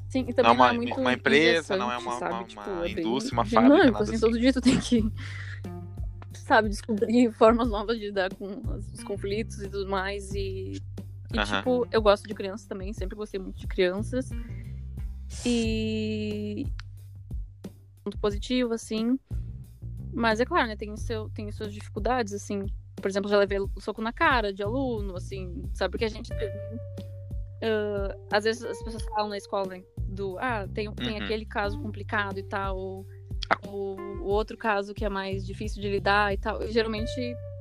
sim, e Não é também uma, não é muito uma empresa, não é uma, sabe? uma- Tipo, uma é bem indústria, uma fábrica, dinâmico, nada assim, assim. todo dia tu tem que, sabe, descobrir formas novas de lidar com os os conflitos e tudo mais. E, e Aham. tipo, eu gosto de crianças também, sempre gostei muito de crianças. E. Muito positivo, assim. Mas é claro, né? Tem, seu, tem suas dificuldades, assim. Por exemplo, já levei soco na cara de aluno, assim, sabe? Porque a gente. ah, às vezes as pessoas falam na escola né, do. Ah, tem, tem Uhum. aquele caso complicado e tal. Ou, ou o outro caso que é mais difícil de lidar e tal. Geralmente,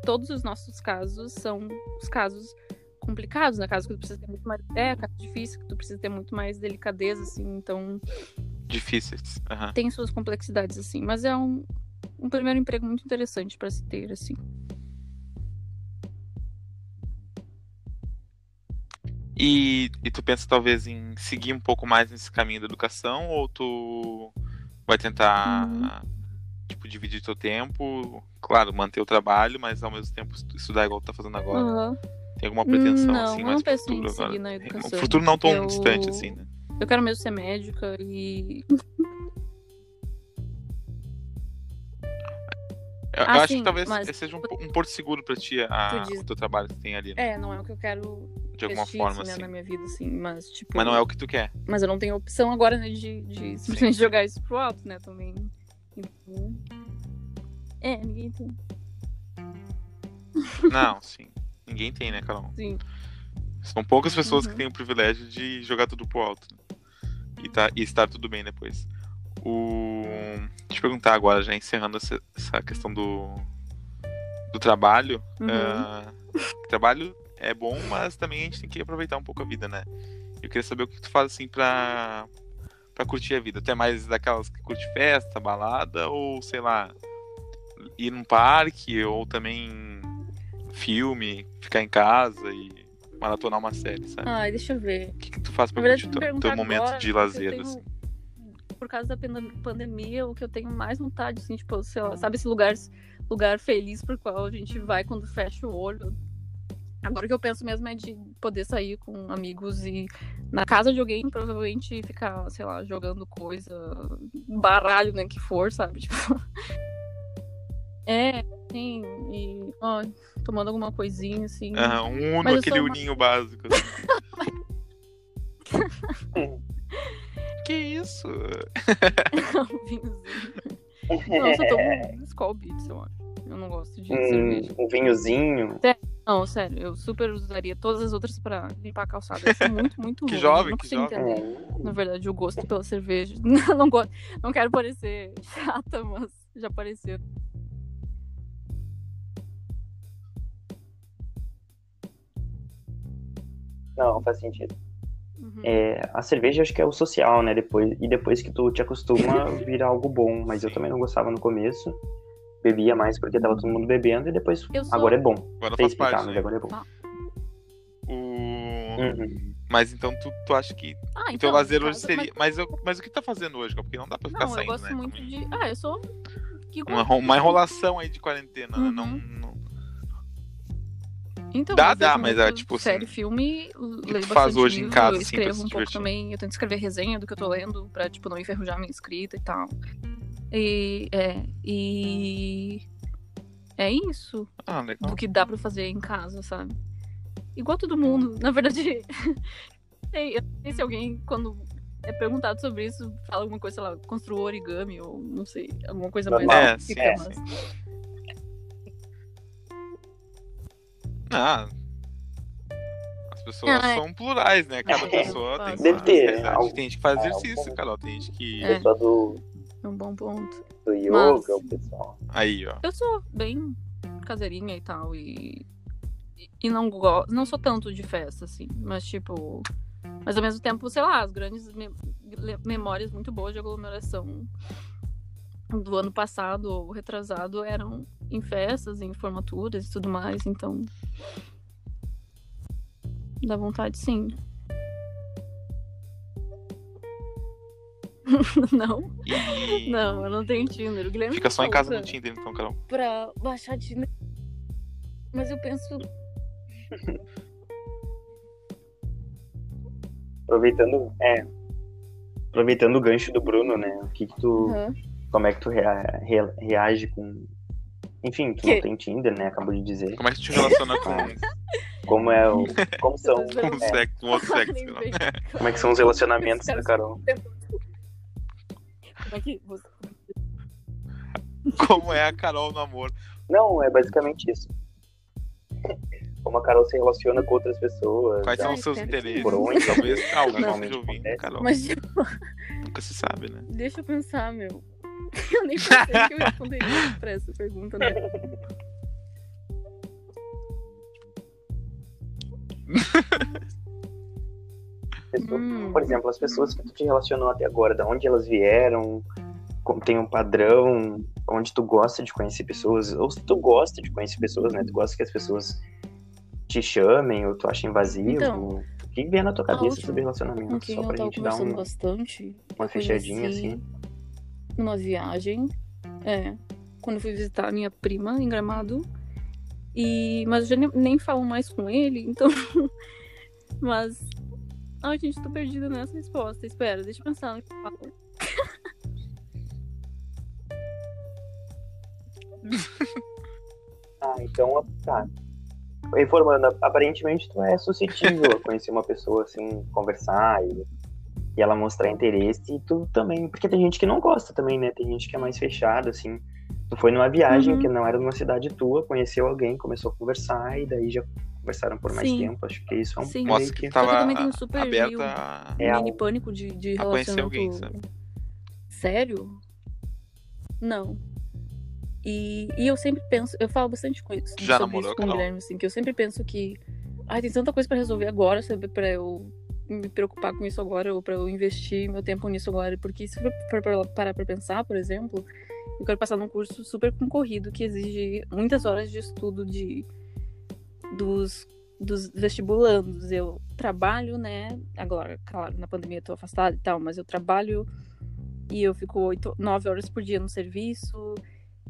todos os nossos casos são os casos complicados, né? Casos que tu precisa ter muito mais. É, casos difíceis, que tu precisa ter muito mais delicadeza, assim. Então, Difíceis. aham. tem suas complexidades, assim. Mas é um, um primeiro emprego muito interessante pra se ter, assim. E, e tu pensa talvez em seguir um pouco mais nesse caminho da educação ou tu vai tentar Uhum. tipo dividir teu tempo, claro, manter o trabalho, mas ao mesmo tempo estu- estudar igual tu tá fazendo agora. Aham. Tem alguma pretensão Não, assim mais penso em futuro seguir agora? na educação. Um futuro não tão Eu- distante assim, né? Eu quero mesmo ser médica e. Eu, eu Ah, acho que talvez mas- seja um, um porto seguro pra ti a, diz- o teu trabalho que tem ali. Né? É, não é o que eu quero De alguma investir, forma, assim, né, assim. na minha vida, assim, mas tipo. Mas não é o que tu quer. Mas eu não tenho opção agora, né, de, de simplesmente jogar isso pro alto, né, também. Então... É, ninguém tem. Não, sim. Ninguém tem, né, Carol? Sim. São poucas pessoas que Uhum. têm o privilégio de jogar tudo pro alto. né? E, tá, e estar tudo bem depois. O... Deixa eu perguntar agora, já encerrando essa, essa questão do, do trabalho. Uhum. Ah, trabalho é bom, mas também a gente tem que aproveitar um pouco a vida, né? Eu queria saber o que tu faz assim pra, pra curtir a vida. Tu é mais daquelas que curte festa, balada, ou sei lá, ir num parque, ou também filme, ficar em casa e maratonar uma série, sabe? Ai, deixa eu ver. O que, que tu faz pra verdade, curtir teu, teu momento agora, de lazer, tenho- assim? Por causa da pandemia, o que eu tenho mais vontade, assim, tipo, sei lá, sabe esse lugar, lugar feliz pro qual a gente vai quando fecha o olho? Agora o que eu penso mesmo é de poder sair com amigos e na casa de alguém, provavelmente ficar, sei lá, jogando coisa, baralho, né, que for, sabe? Tipo. É, sim, e ó, tomando alguma coisinha, assim. Aham, um Uno, aquele sou uninho básico. assim. que isso? um vinhozinho. Não, eu só tomo Skull Beats, eu acho. Eu não gosto de cerveja. Um, vinhozinho. Não, sério, eu super usaria todas as outras pra limpar a calçada. Eu sou muito, muito Que ruim. jovem, eu não que consigo jovem. entender, É, na verdade, o gosto pela cerveja. Não, gosto, não quero parecer chata, mas já pareceu. Não, faz sentido. Uhum. É, a cerveja acho que é o social, né? Depois, e depois que tu te acostuma, vira algo bom. Mas eu também não gostava no começo. Bebia mais porque tava todo mundo bebendo e depois. Eu sou- Agora é bom. Agora Sei faz parte. mas né? agora é bom. O... Uhum. Mas então tu, tu acha que Ah, o então, teu lazer no hoje caso, seria. Mas, eu- mas o que tá fazendo hoje? Porque não dá pra Mas... ficar Não, eu saindo, gosto né? muito Também. de. Ah, eu sou. Que Uma, uma enrolação aí de quarentena, né? Uhum. Não, não... Então, Dá, dá, mas é tipo assim, série, filme, leio tu faz bastante hoje em livro, casa, eu assim, escrevo se um pouco também, eu tento escrever resenha do que eu tô lendo, pra, tipo, não enferrujar minha escrita e tal. E, é, e... É isso, Ah, legal. do que dá pra fazer em casa, sabe? Igual todo mundo, na verdade, sei, eu não sei se alguém, quando é perguntado sobre isso, fala alguma coisa, sei lá, construiu origami, ou não sei, alguma coisa mais Normal. É, específica, sim, Ah. As pessoas Ah, é. são plurais, né? Cada É, pessoa tem. Deve ter, realidade. algo- Tem gente que faz é, exercício, algo- Carol. Tem gente que. É. pessoal do, É um bom ponto. do yoga, Mas- o pessoal. Aí, ó. Eu sou bem caseirinha e tal, e, e não gosto, não sou tanto de festa, assim, mas tipo, mas ao mesmo tempo, sei lá, as grandes me- le- memórias muito boas de aglomeração do ano passado ou retrasado eram em festas, em formaturas e tudo mais, então dá vontade sim. não, E não, eu não tenho Tinder. O Guilherme fica só em casa no Tinder, então, Carol. pra baixar Tinder. Mas eu penso. Aproveitando, é. Aproveitando o gancho do Bruno, né? O que, que tu. Aham. Como é que tu rea- rea- reage com. Enfim, tu Que? não tem Tinder, né? Acabou de dizer. Como é que tu te relaciona com, Como é o. Como são. Com o sexo, com outro sexo? Como é que são os relacionamentos da Carol? Como é que Como é a Carol no amor? Não, é basicamente isso. Como a Carol se relaciona com outras pessoas. Quais são Ai, os seus interesses? Por onde? Talvez alguém Normalmente esteja ouvindo. Carol. Mas, tipo, Nunca se sabe, né? deixa eu pensar, meu. Eu nem pensei que eu responderia pra essa pergunta, né? Pessoa- Hum. Por exemplo, as pessoas que tu te relacionou até agora, da onde elas vieram, como tem um padrão, onde tu gosta de conhecer pessoas, ou se tu gosta de conhecer pessoas, né? Tu gosta que as pessoas te chamem, ou tu acha invasivo. Então, o que vem na tua cabeça última sobre relacionamento? Só pra gente dar um- bastante. uma fechadinha conheci assim. Numa viagem. É. Quando fui visitar a minha prima em Gramado. E... Mas eu já nem, falo mais com ele, então. Mas. Ai, gente, tô perdida nessa resposta. Espera, deixa eu pensar no que eu falo. Ah, então, tá. reformando, aparentemente tu é suscetível a conhecer uma pessoa, assim, conversar e, e ela mostrar interesse, e tu também, porque tem gente que não gosta também, né? Tem gente que é mais fechada, assim. Tu foi numa viagem Uhum. que não era numa cidade tua, conheceu alguém, começou a conversar, e daí já conversaram por mais Sim. tempo. Acho que isso é um Sim. Mostra meio que tava eu também tenho super aberta a... É, mini pânico de, de a conhecer relacionamento. alguém, sabe? Sério? Não. E, e eu sempre penso, eu falo bastante com isso, já sobre namorou, isso com o? Guilherme, assim, que eu sempre penso que ai, tem tanta coisa pra resolver agora, sabe, pra eu me preocupar com isso agora, ou pra eu investir meu tempo nisso agora. Porque se for parar pra pensar, por exemplo, eu quero passar num curso super concorrido que exige muitas horas de estudo de dos, dos vestibulandos. Eu trabalho, né? Agora, claro, na pandemia eu tô afastada e tal, mas eu trabalho e eu fico oito, nove horas por dia no serviço.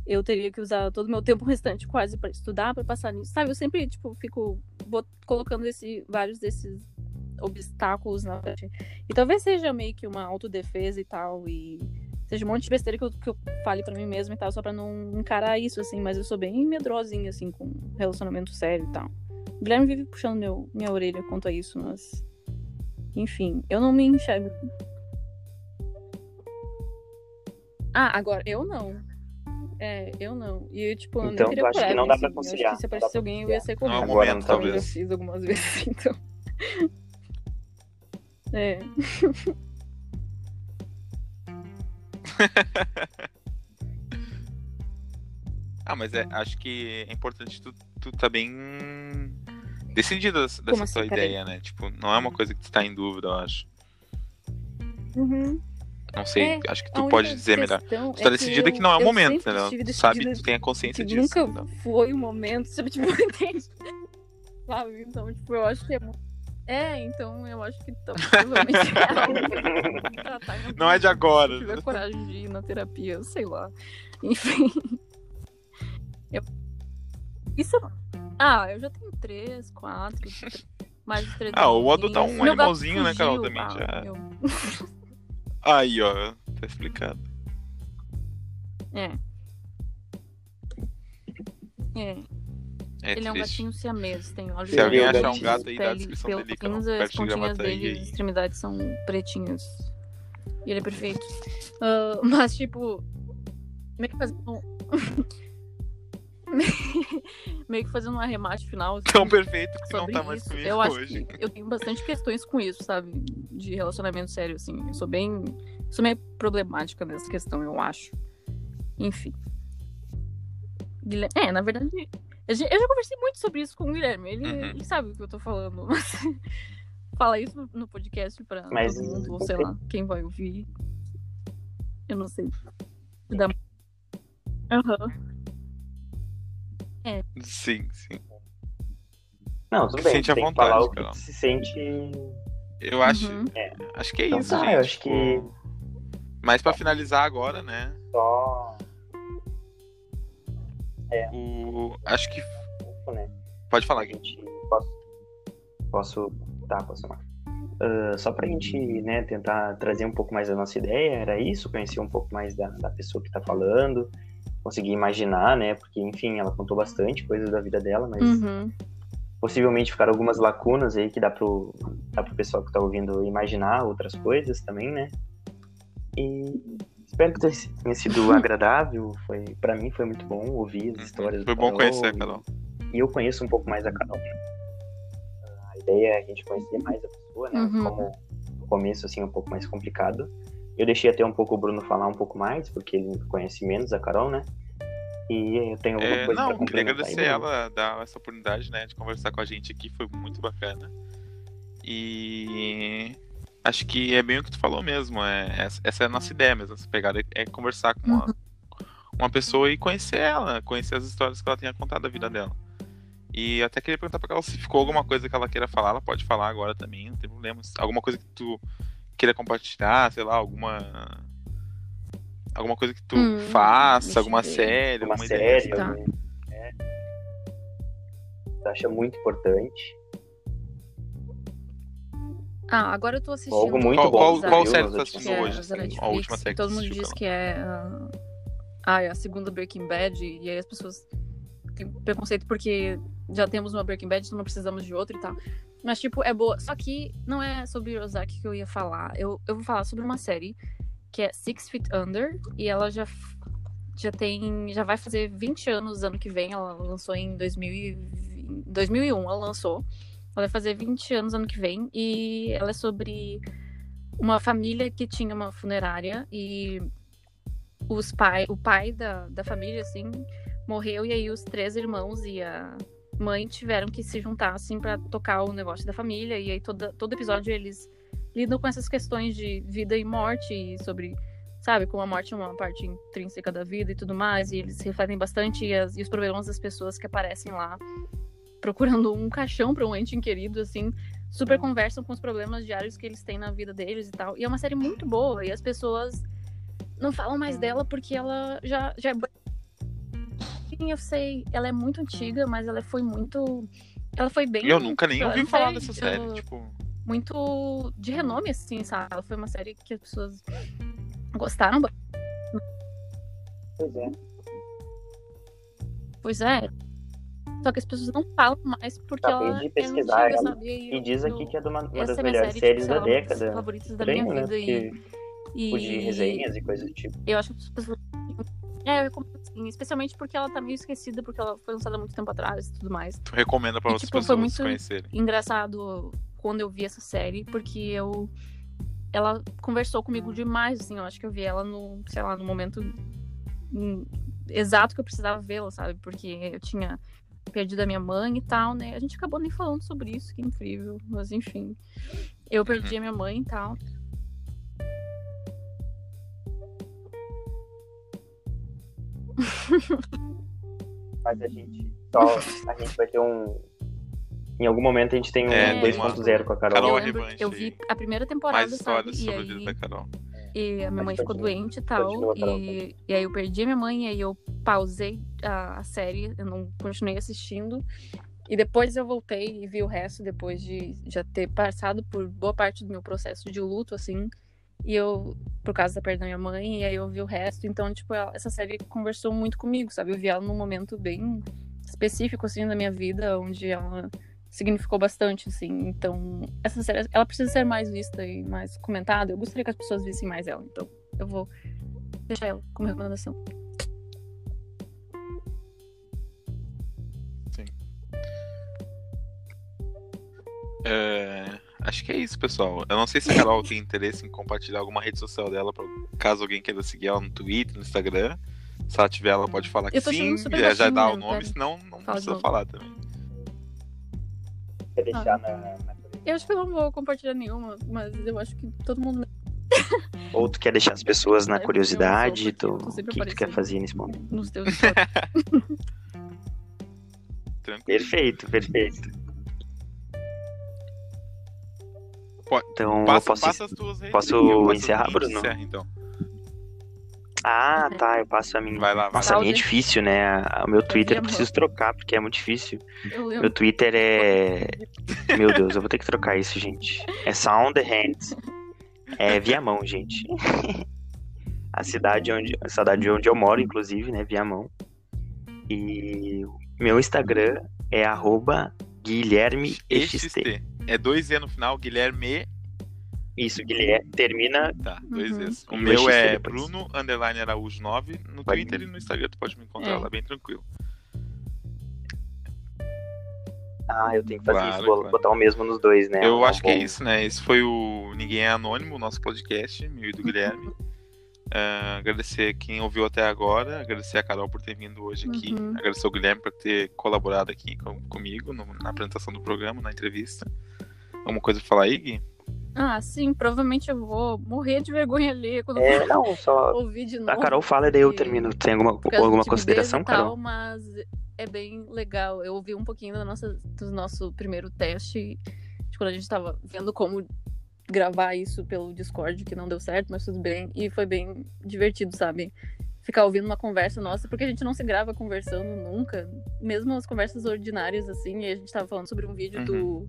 Eu teria que usar todo o meu tempo restante quase pra estudar, pra passar nisso. Sabe, eu sempre, tipo, fico colocando esse, vários desses obstáculos na frente. E talvez seja meio que uma autodefesa e tal, e seja um monte de besteira que eu, que eu fale pra mim mesma e tal, só pra não encarar isso, assim. Mas eu sou bem medrosinha, assim, com relacionamento sério e tal. O Guilherme vive puxando meu, minha orelha quanto a isso, mas. Enfim, eu não me enxergo. Ah, agora, eu não. É, eu não. E eu, tipo, eu Então, nem tu teria acha que não dá assim. pra Eu acho conciliar, que se não dá aparecesse pra alguém, eu ia Não é o correndo. Agora não, já talvez. fiz algumas vezes, então. É. Ah, mas é, acho que é importante tu, tu tá bem decidido dessa Como tua assim? Ideia, né? Tipo, não é uma coisa que tu tá em dúvida, eu acho. Uhum. Não sei, É, acho que tu pode dizer melhor. Tu tá é decidida que, eu- não é o momento, entendeu? Tu sabe, decidida tu tem a consciência que disso. nunca foi o momento, sabe? Tipo, entende? Sabe? Então, tipo, eu acho que é. mu- É, então eu acho que então, provavelmente é eu vou tratar Não é de agora, Se eu tiver né? coragem de ir na terapia, sei lá. Enfim. Eu- Isso. Ah, eu já tenho três, quatro. tr- Mais de três Ah, o adotar um Meu gato animalzinho, né, Carol, também Ah, já- meu- Aí, ó, tá explicado. É. É. É Ele é um triste. gatinho siamês, tem olhos Se alguém achar um gato aí, dá a pele- descrição pelo dele, fofinhos, perto as pontinhas dele, as extremidades são pretinhas. E ele é perfeito. Ah, mas, tipo, meio que fazendo um... meio que fazendo um arremate final. assim, Tão perfeito que não tá mais isso. comigo eu acho hoje. eu tenho bastante questões com isso, sabe? De relacionamento sério, assim. Eu sou bem. Sou meio problemática nessa questão, eu acho. Enfim. É, na verdade. Eu já conversei muito sobre isso com o Guilherme. Ele, Uhum. ele sabe o que eu tô falando. Mas... Fala isso no, podcast pra Mas- todo mundo, ou sei lá, quem vai ouvir. Eu não sei. Aham. Sim, sim. Não, tudo bem. Sente à vontade, falar o que tu se sente. Eu acho, Uhum. acho que é Então isso, tá, gente. eu acho que- Mas pra finalizar agora, né? Só. O... Acho que. né? Pode A falar, Gui. gente. Posso. Posso. Tá, posso falar. Ah, só pra gente, né, tentar trazer um pouco mais da nossa ideia, era isso, conhecer um pouco mais da, da pessoa que tá falando, conseguir imaginar, né, porque, enfim, ela contou bastante coisas da vida dela, mas Uhum. possivelmente ficaram algumas lacunas aí que dá pro, dá pro pessoal que tá ouvindo imaginar outras coisas também, né, e espero que tenha sido agradável, foi, pra mim foi muito bom ouvir as histórias Uhum. Foi da bom conhecer a e- Carol. e eu conheço um pouco mais a Carol. A ideia é a gente conhecer mais a pessoa, né? Uhum. Como no começo, assim, um pouco mais complicado. Eu deixei até um pouco o Bruno falar um pouco mais, porque ele conhece menos a Carol, né? E eu tenho alguma É, coisa não, pra queria aí, agradecer Bruno? ela dar essa oportunidade, né, de conversar com a gente aqui, foi muito bacana. E acho que é bem o que tu falou mesmo, é, essa- é a nossa ideia mesmo, essa pegada é, é conversar com uma, uma pessoa e conhecer ela, conhecer as histórias que ela tenha contado da vida dela. E até queria perguntar pra ela se ficou alguma coisa que ela queira falar, ela pode falar agora também, não tem problema. Alguma coisa que tu queira compartilhar, sei lá, alguma alguma coisa que tu Hum, faça, alguma ver. série, Uma alguma ideia série. Tá. é. Tu acha muito importante. Ah, agora eu tô assistindo. Algo muito Qual, bom. qual, você qual série tu tá assistindo é hoje? assim, Netflix, a última série que todo mundo diz que é ah, ah, é a segunda Breaking Bad e aí as pessoas têm preconceito porque já temos uma Breaking Bad, então não precisamos de outra e tal. Mas, tipo, é boa. Só que não é sobre Ozark que eu ia falar. Eu, eu vou falar sobre uma série que é Six Feet Under. E ela já, já tem. Já vai fazer 20 anos ano que vem. Ela lançou em 2000 2001. Ela lançou. Ela vai fazer 20 anos ano que vem. E ela é sobre uma família que tinha uma funerária. E os pai, o pai da, da família, assim, morreu. E aí os três irmãos e a mãe tiveram que se juntar, assim, para tocar o negócio da família. E aí todo, todo episódio eles lidam com essas questões de vida e morte e sobre, sabe, como a morte é uma parte intrínseca da vida e tudo mais. E eles refletem bastante e, as, e os problemas das pessoas que aparecem lá procurando um caixão para um ente querido, assim, super conversam com os problemas diários que eles têm na vida deles e tal. E é uma série muito boa e as pessoas não falam mais dela porque ela já, já é Sim, eu sei. Ela é muito antiga, mas ela foi muito. Ela foi bem. Eu nunca nem ouvi falar dessa série, tipo. Muito de renome, assim, sabe? Ela foi uma série que as pessoas gostaram. Pois é. Pois é. Só que as pessoas não falam mais porque Acabei ela de é pesquisar antiga, ela. E diz aqui que é de uma, uma das é melhores série, séries da década. favoritas da Estranho, minha né? vida. Porque E, tipo de e resenhas e coisas do tipo. eu acho que as pessoas. É, eu recomendo sim, especialmente porque ela tá meio esquecida, porque ela foi lançada há muito tempo atrás e tudo mais. Tu recomenda pra E, outras tipo, foi pessoas muito- conhecerem. engraçado quando eu vi essa série, porque eu. Ela conversou comigo demais, assim. Eu acho que eu vi ela no, sei lá, no momento hum, exato que eu precisava vê-la, sabe? Porque eu tinha perdido a minha mãe e tal, né? A gente acabou nem falando sobre isso, que incrível. Mas enfim. Eu perdi a minha mãe e tal. Mas a gente só. A gente vai ter um. Em algum momento a gente tem um É, tem 2.0 com a Carol. Carol eu lembro, eu vi a primeira temporada, Mais sabe? histórias E sobre a vida aí, da Carol. E a minha mãe ficou doente e tal. E, e aí eu perdi a minha mãe, e aí eu pausei a, a série, eu não continuei assistindo. E depois eu voltei e vi o resto, depois de já ter passado por boa parte do meu processo de luto, assim. E eu, por causa da perda da minha mãe, e aí eu vi o resto. Então, tipo, ela- essa série conversou muito comigo, sabe? Eu vi ela num momento bem específico, assim, da minha vida, onde ela significou bastante, assim. Então, essa série, ela precisa ser mais vista e mais comentada. Eu gostaria que as pessoas vissem mais ela. Então, eu vou deixar ela como recomendação. É, acho que é isso, pessoal. Eu não sei se a Carol tem interesse em compartilhar alguma rede social dela, pra, caso alguém queira seguir ela no Twitter, no Instagram. Se ela tiver, ela pode falar que sim, já, já dá o né, nome, senão não Fala precisa falar também. Quer deixar na, na- Eu acho que eu não vou compartilhar nenhuma, mas eu acho que todo mundo Ou tu quer deixar as pessoas na curiosidade tô o que, tu quer fazer nesse momento? nos teus. Perfeito, perfeito. Então Passa, eu posso. passa as tuas redes. posso encerrar, Bruno? encerra, então. Ah, tá, eu passo a minha. Vai lá, vai Nossa, a minha é difícil, né? O meu Twitter eu preciso trocar, porque é muito difícil. Eu Meu. Twitter é. Meu Deus, eu vou ter que trocar isso, gente. É Sound the Hands. É Viamão, gente. A cidade onde, a cidade onde eu moro, inclusive, né? Viamão. E meu Instagram é arroba Guilherme EXT. EXT. É dois E no final, Guilherme. Isso, Guilherme. Termina. Tá, dois Uhum. O meu é depois. Bruno Underline Araújo 9 no Vai. Twitter e no Instagram. Tu pode me encontrar É. lá bem tranquilo. Ah, eu tenho que fazer Claro, isso. Vou claro. botar o mesmo nos dois, né? Eu Não acho que é isso, né? Esse foi o Ninguém é Anônimo, o nosso podcast, meu e do Guilherme. Ah, agradecer quem ouviu até agora, agradecer a Carol por ter vindo hoje aqui, Uhum. agradecer o Guilherme por ter colaborado aqui com- comigo no- na apresentação do programa, na entrevista. Alguma coisa pra falar aí, Gui? Ah, sim, provavelmente eu vou morrer de vergonha ali quando É, eu não, só. ouvir de novo. A Carol fala e daí eu termino. Tem alguma, alguma consideração, tal, Carol? Mas é bem legal. Eu ouvi um pouquinho da nossa, do nosso primeiro teste, de quando a gente tava vendo como gravar isso pelo Discord, que não deu certo, mas tudo bem. E foi bem divertido, sabe? Ficar ouvindo uma conversa nossa, porque a gente não se grava conversando nunca. Mesmo as conversas ordinárias, assim, e a gente tava falando sobre um vídeo do,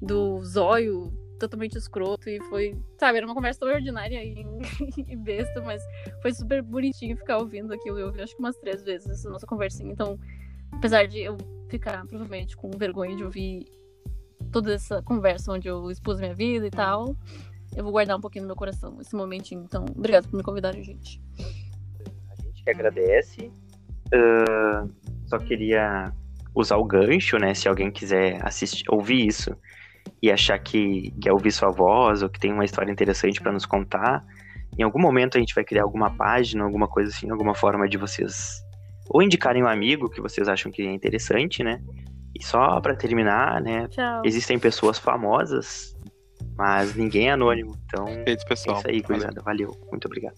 do zóio totalmente escroto e foi, sabe, era uma conversa tão ordinária e, e besta, mas foi super bonitinho ficar ouvindo aquilo. Eu ouvi acho que umas três vezes essa nossa conversinha. Então, apesar de eu ficar provavelmente com vergonha de ouvir toda essa conversa onde eu expus minha vida e tal. Eu vou guardar um pouquinho no meu coração esse momentinho. Então, obrigado por me convidarem, gente. A gente que agradece. Uh, só queria usar o gancho, né? Se alguém quiser assistir, ouvir isso e achar que quer ouvir sua voz ou que tem uma história interessante para nos contar, em algum momento a gente vai criar alguma página, alguma coisa assim, alguma forma de vocês ou indicarem um amigo que vocês acham que é interessante, né? E só para terminar, né? Tchau. Existem pessoas famosas, mas ninguém é anônimo. Então, Respeito, pessoal. é isso aí, Valeu. gurizada. Valeu. Muito obrigado.